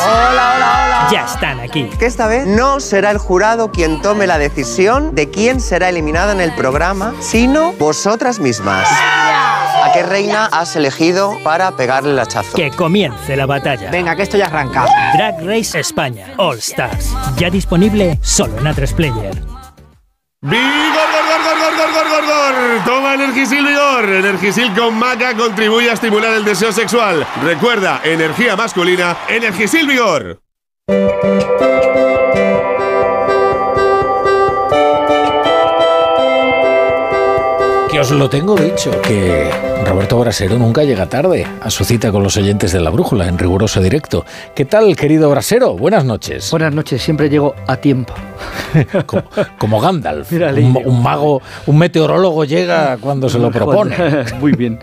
[SPEAKER 49] ya están aquí.
[SPEAKER 50] Que esta vez no será el jurado quien tome la decisión de quién será eliminada en el programa, sino vosotras mismas. ¿A qué reina has elegido para pegarle el hachazo?
[SPEAKER 49] Que comience la batalla.
[SPEAKER 50] Venga, que esto ya arranca.
[SPEAKER 49] Drag Race España All Stars. Ya disponible solo en A3 Player.
[SPEAKER 17] ¡Vigor, gor, gor, gor, gor, gor, gor, gor! Toma Energisil Vigor. Energisil con maca contribuye a estimular el deseo sexual. Recuerda, energía masculina, Energisil Vigor.
[SPEAKER 1] Os lo tengo dicho, que Roberto Brasero nunca llega tarde a su cita con los oyentes de la brújula en riguroso directo. ¿Qué tal, querido Brasero? Buenas noches.
[SPEAKER 51] Buenas noches, siempre llego a tiempo.
[SPEAKER 1] como, como Gandalf, un, un, mago, un meteorólogo llega cuando se lo propone.
[SPEAKER 51] Muy bien.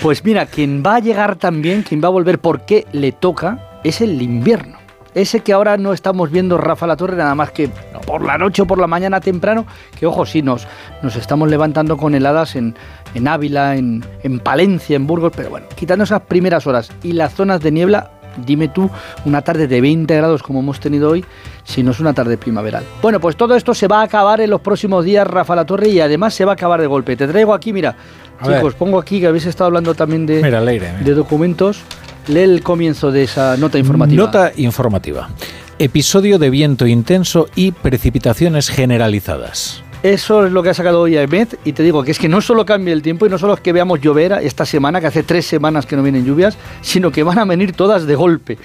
[SPEAKER 51] Pues mira, quien va a llegar también, quien va a volver porque le toca, es el invierno. Ese que ahora no estamos viendo Rafa La Torre nada más que por la noche o por la mañana temprano, que ojo, sí, nos, nos estamos levantando con heladas en, en Ávila, en, en Palencia, en Burgos, pero bueno, quitando esas primeras horas y las zonas de niebla, dime tú, una tarde de 20 grados como hemos tenido hoy, si no es una tarde primaveral. Bueno, pues todo esto se va a acabar en los próximos días, Rafa La Torre, y además se va a acabar de golpe. Te traigo aquí, mira,
[SPEAKER 1] A
[SPEAKER 51] chicos,
[SPEAKER 1] ver.
[SPEAKER 51] pongo aquí que habéis estado hablando también de,
[SPEAKER 1] Mira, Leire, mira.
[SPEAKER 51] de documentos. Lee el comienzo de esa nota informativa.
[SPEAKER 1] Nota informativa. Episodio de viento intenso y precipitaciones generalizadas.
[SPEAKER 51] Eso es lo que ha sacado hoy Ahmed y te digo que es que no solo cambia el tiempo y no solo es que veamos llover esta semana, que hace tres semanas que no vienen lluvias, sino que van a venir todas de golpe.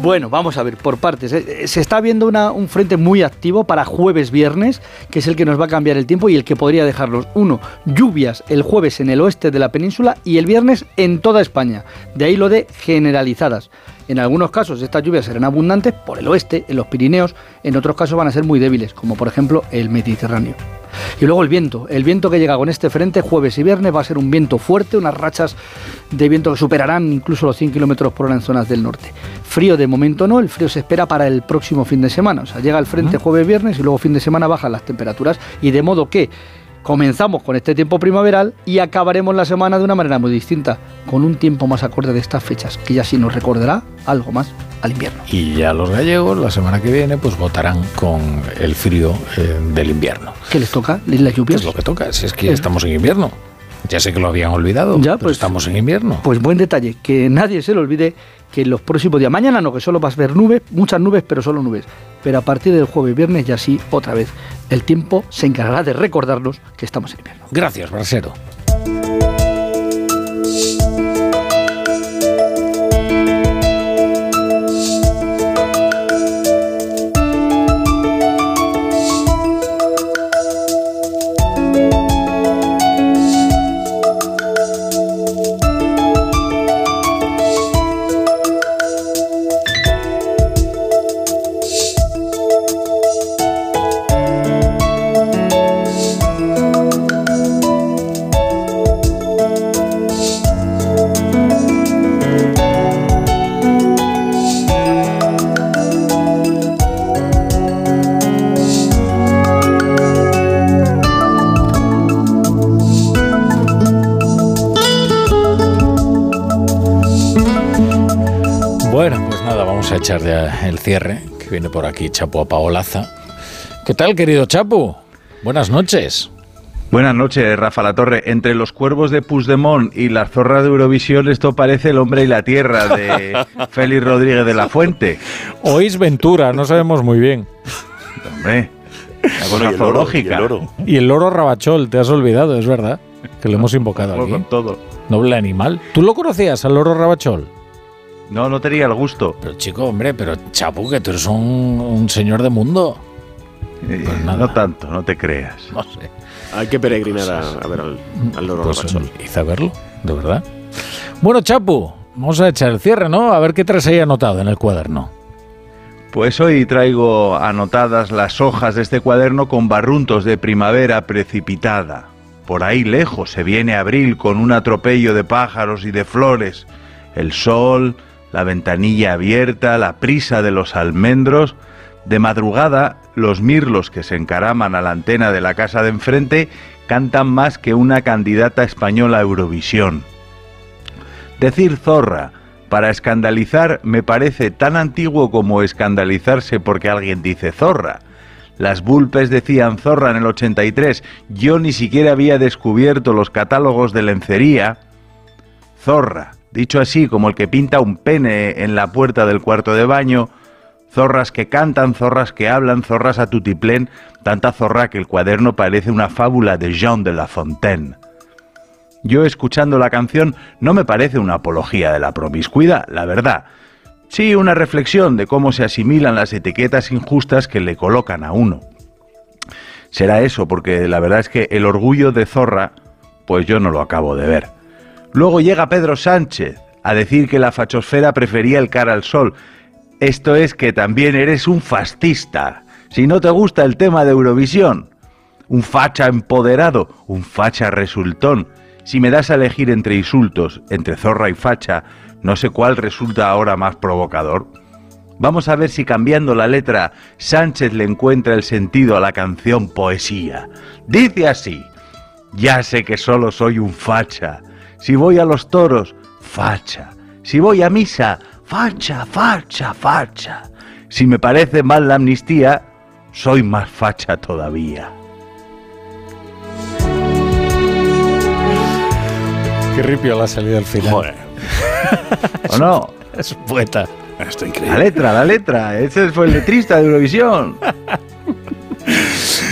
[SPEAKER 51] Bueno, vamos a ver, por partes. Eh, Se está viendo un frente muy activo para jueves-viernes, que es el que nos va a cambiar el tiempo y el que podría dejarlos. Uno, lluvias el jueves en el oeste de la península y el viernes en toda España. De ahí lo de generalizadas. En algunos casos estas lluvias serán abundantes por el oeste, en los Pirineos, en otros casos van a ser muy débiles, como por ejemplo el Mediterráneo. Y luego el viento, el viento que llega con este frente jueves y viernes va a ser un viento fuerte, unas rachas de viento que superarán incluso los 100 kilómetros por hora en zonas del norte. Frío de momento no, el frío se espera para el próximo fin de semana. O sea, llega el frente jueves viernes y luego fin de semana bajan las temperaturas y de modo que comenzamos con este tiempo primaveral y acabaremos la semana de una manera muy distinta, con un tiempo más acorde de estas fechas, que ya sí nos recordará algo más al invierno.
[SPEAKER 1] Y ya los gallegos la semana que viene pues votarán con el frío eh, del invierno.
[SPEAKER 51] ¿Qué les toca? ¿Las lluvias?
[SPEAKER 1] Es lo que toca, si es que
[SPEAKER 51] Eh.
[SPEAKER 1] estamos en invierno. Ya sé que lo habían olvidado,
[SPEAKER 51] Ya,
[SPEAKER 1] pero
[SPEAKER 51] pues-
[SPEAKER 1] estamos en invierno.
[SPEAKER 51] Pues buen detalle, que nadie se le olvide que los próximos días, mañana no, que solo vas a ver nubes, muchas nubes, pero solo nubes. Pero a partir del jueves viernes ya sí, otra vez, el tiempo se encargará de recordarnos que estamos en invierno.
[SPEAKER 1] Gracias, Brasero. Ya el cierre, que viene por aquí Chapo a Paolaza. ¿Qué tal, querido Chapo? Buenas noches.
[SPEAKER 52] Buenas noches, Rafa La Torre. Entre los cuervos de Puigdemont y las zorras de Eurovisión, esto parece el hombre y la tierra de Félix Rodríguez de la Fuente.
[SPEAKER 1] Oís Ventura, no sabemos muy bien.
[SPEAKER 52] Hombre, una
[SPEAKER 38] Bueno,
[SPEAKER 52] cosa
[SPEAKER 38] y el loro, y el loro.
[SPEAKER 1] Y el loro Rabachol, te has olvidado, es verdad, que lo hemos invocado aquí.
[SPEAKER 52] con todo.
[SPEAKER 1] Noble animal. ¿Tú lo conocías al loro Rabachol?
[SPEAKER 52] No, no tenía el gusto.
[SPEAKER 1] Pero chico, hombre, pero Chapu, que tú eres un, un señor de mundo.
[SPEAKER 52] Eh,
[SPEAKER 1] Pues nada.
[SPEAKER 52] no tanto, no te creas.
[SPEAKER 1] No sé.
[SPEAKER 53] Hay que peregrinar a, a ver al, al loro
[SPEAKER 1] Pues hice a verlo, de verdad. Bueno, Chapu, vamos a echar el cierre, ¿no? A ver qué traes ahí anotado en el cuaderno.
[SPEAKER 52] Pues hoy traigo anotadas las hojas de este cuaderno con barruntos de primavera precipitada. Por ahí lejos se viene abril con un atropello de pájaros y de flores. El sol, la ventanilla abierta, la prisa de los almendros. De madrugada, los mirlos que se encaraman a la antena de la casa de enfrente cantan más que una candidata española a Eurovisión. Decir zorra para escandalizar me parece tan antiguo como escandalizarse porque alguien dice zorra. Las Bulpes decían zorra en el 83, yo ni siquiera había descubierto los catálogos de lencería. Zorra, dicho así como el que pinta un pene en la puerta del cuarto de baño, zorras que cantan, zorras que hablan, zorras a tutiplén, tanta zorra que el cuaderno parece una fábula de Jean de La Fontaine. Yo escuchando la canción no me parece una apología de la promiscuidad, la verdad. Sí, una reflexión de cómo se asimilan las etiquetas injustas que le colocan a uno. Será eso, porque la verdad es que el orgullo de zorra pues yo no lo acabo de ver. Luego llega Pedro Sánchez a decir que la fachosfera prefería el cara al sol. Esto es que también eres un fascista. Si no te gusta el tema de Eurovisión, un facha empoderado, un facha resultón. Si me das a elegir entre insultos, entre zorra y facha, no sé cuál resulta ahora más provocador. Vamos a ver si cambiando la letra Sánchez le encuentra el sentido a la canción Poesía. Dice así, ya sé que solo soy un facha. Si voy a los toros, facha. Si voy a misa, facha, facha, facha. Si me parece mal la amnistía, soy más facha todavía.
[SPEAKER 1] Qué ripio la ha salido al final.
[SPEAKER 52] ¿O no?
[SPEAKER 1] Es poeta.
[SPEAKER 38] Está
[SPEAKER 52] La
[SPEAKER 38] increíble.
[SPEAKER 52] letra, la letra. Ese fue el letrista de Eurovisión.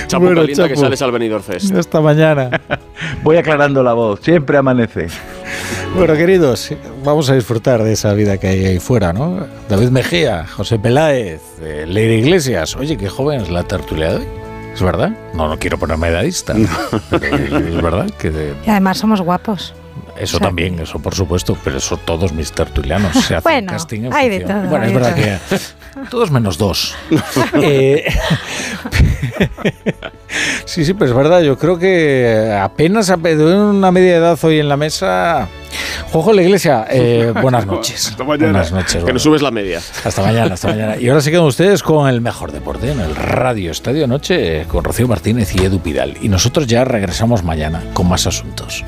[SPEAKER 53] Chapo
[SPEAKER 1] Bueno,
[SPEAKER 53] calienta que
[SPEAKER 1] Chapo.
[SPEAKER 53] sales al Benidorm Fest.
[SPEAKER 1] Hasta mañana.
[SPEAKER 52] Voy aclarando la voz. Siempre amanece.
[SPEAKER 1] Bueno, queridos, vamos a disfrutar de esa vida que hay ahí fuera, ¿no? David Mejía, José Peláez, eh, Leire Iglesias. Oye, qué joven es la tertulia de hoy. ¿Es verdad? No, no quiero ponerme edadista. Pero es verdad que de-
[SPEAKER 54] Y además somos guapos.
[SPEAKER 1] Eso
[SPEAKER 54] O sea-
[SPEAKER 1] también, eso por supuesto, pero eso todos mis tertulianos se hacen
[SPEAKER 54] Bueno,
[SPEAKER 1] casting en
[SPEAKER 54] hay de todo,
[SPEAKER 1] Bueno,
[SPEAKER 54] hay
[SPEAKER 1] es
[SPEAKER 54] de
[SPEAKER 1] verdad
[SPEAKER 54] todo.
[SPEAKER 1] que todos menos dos. Eh, sí, sí, pero es verdad, yo creo que apenas una media edad hoy en la mesa. Juanjo la Iglesia, eh, buenas noches.
[SPEAKER 41] Hasta mañana.
[SPEAKER 1] Buenas noches.
[SPEAKER 53] Que nos subes la media.
[SPEAKER 1] hasta mañana, hasta mañana. Y ahora se quedan ustedes con el mejor deporte en el Radio Estadio Noche con Rocío Martínez y Edu Pidal. Y nosotros ya regresamos mañana con más asuntos.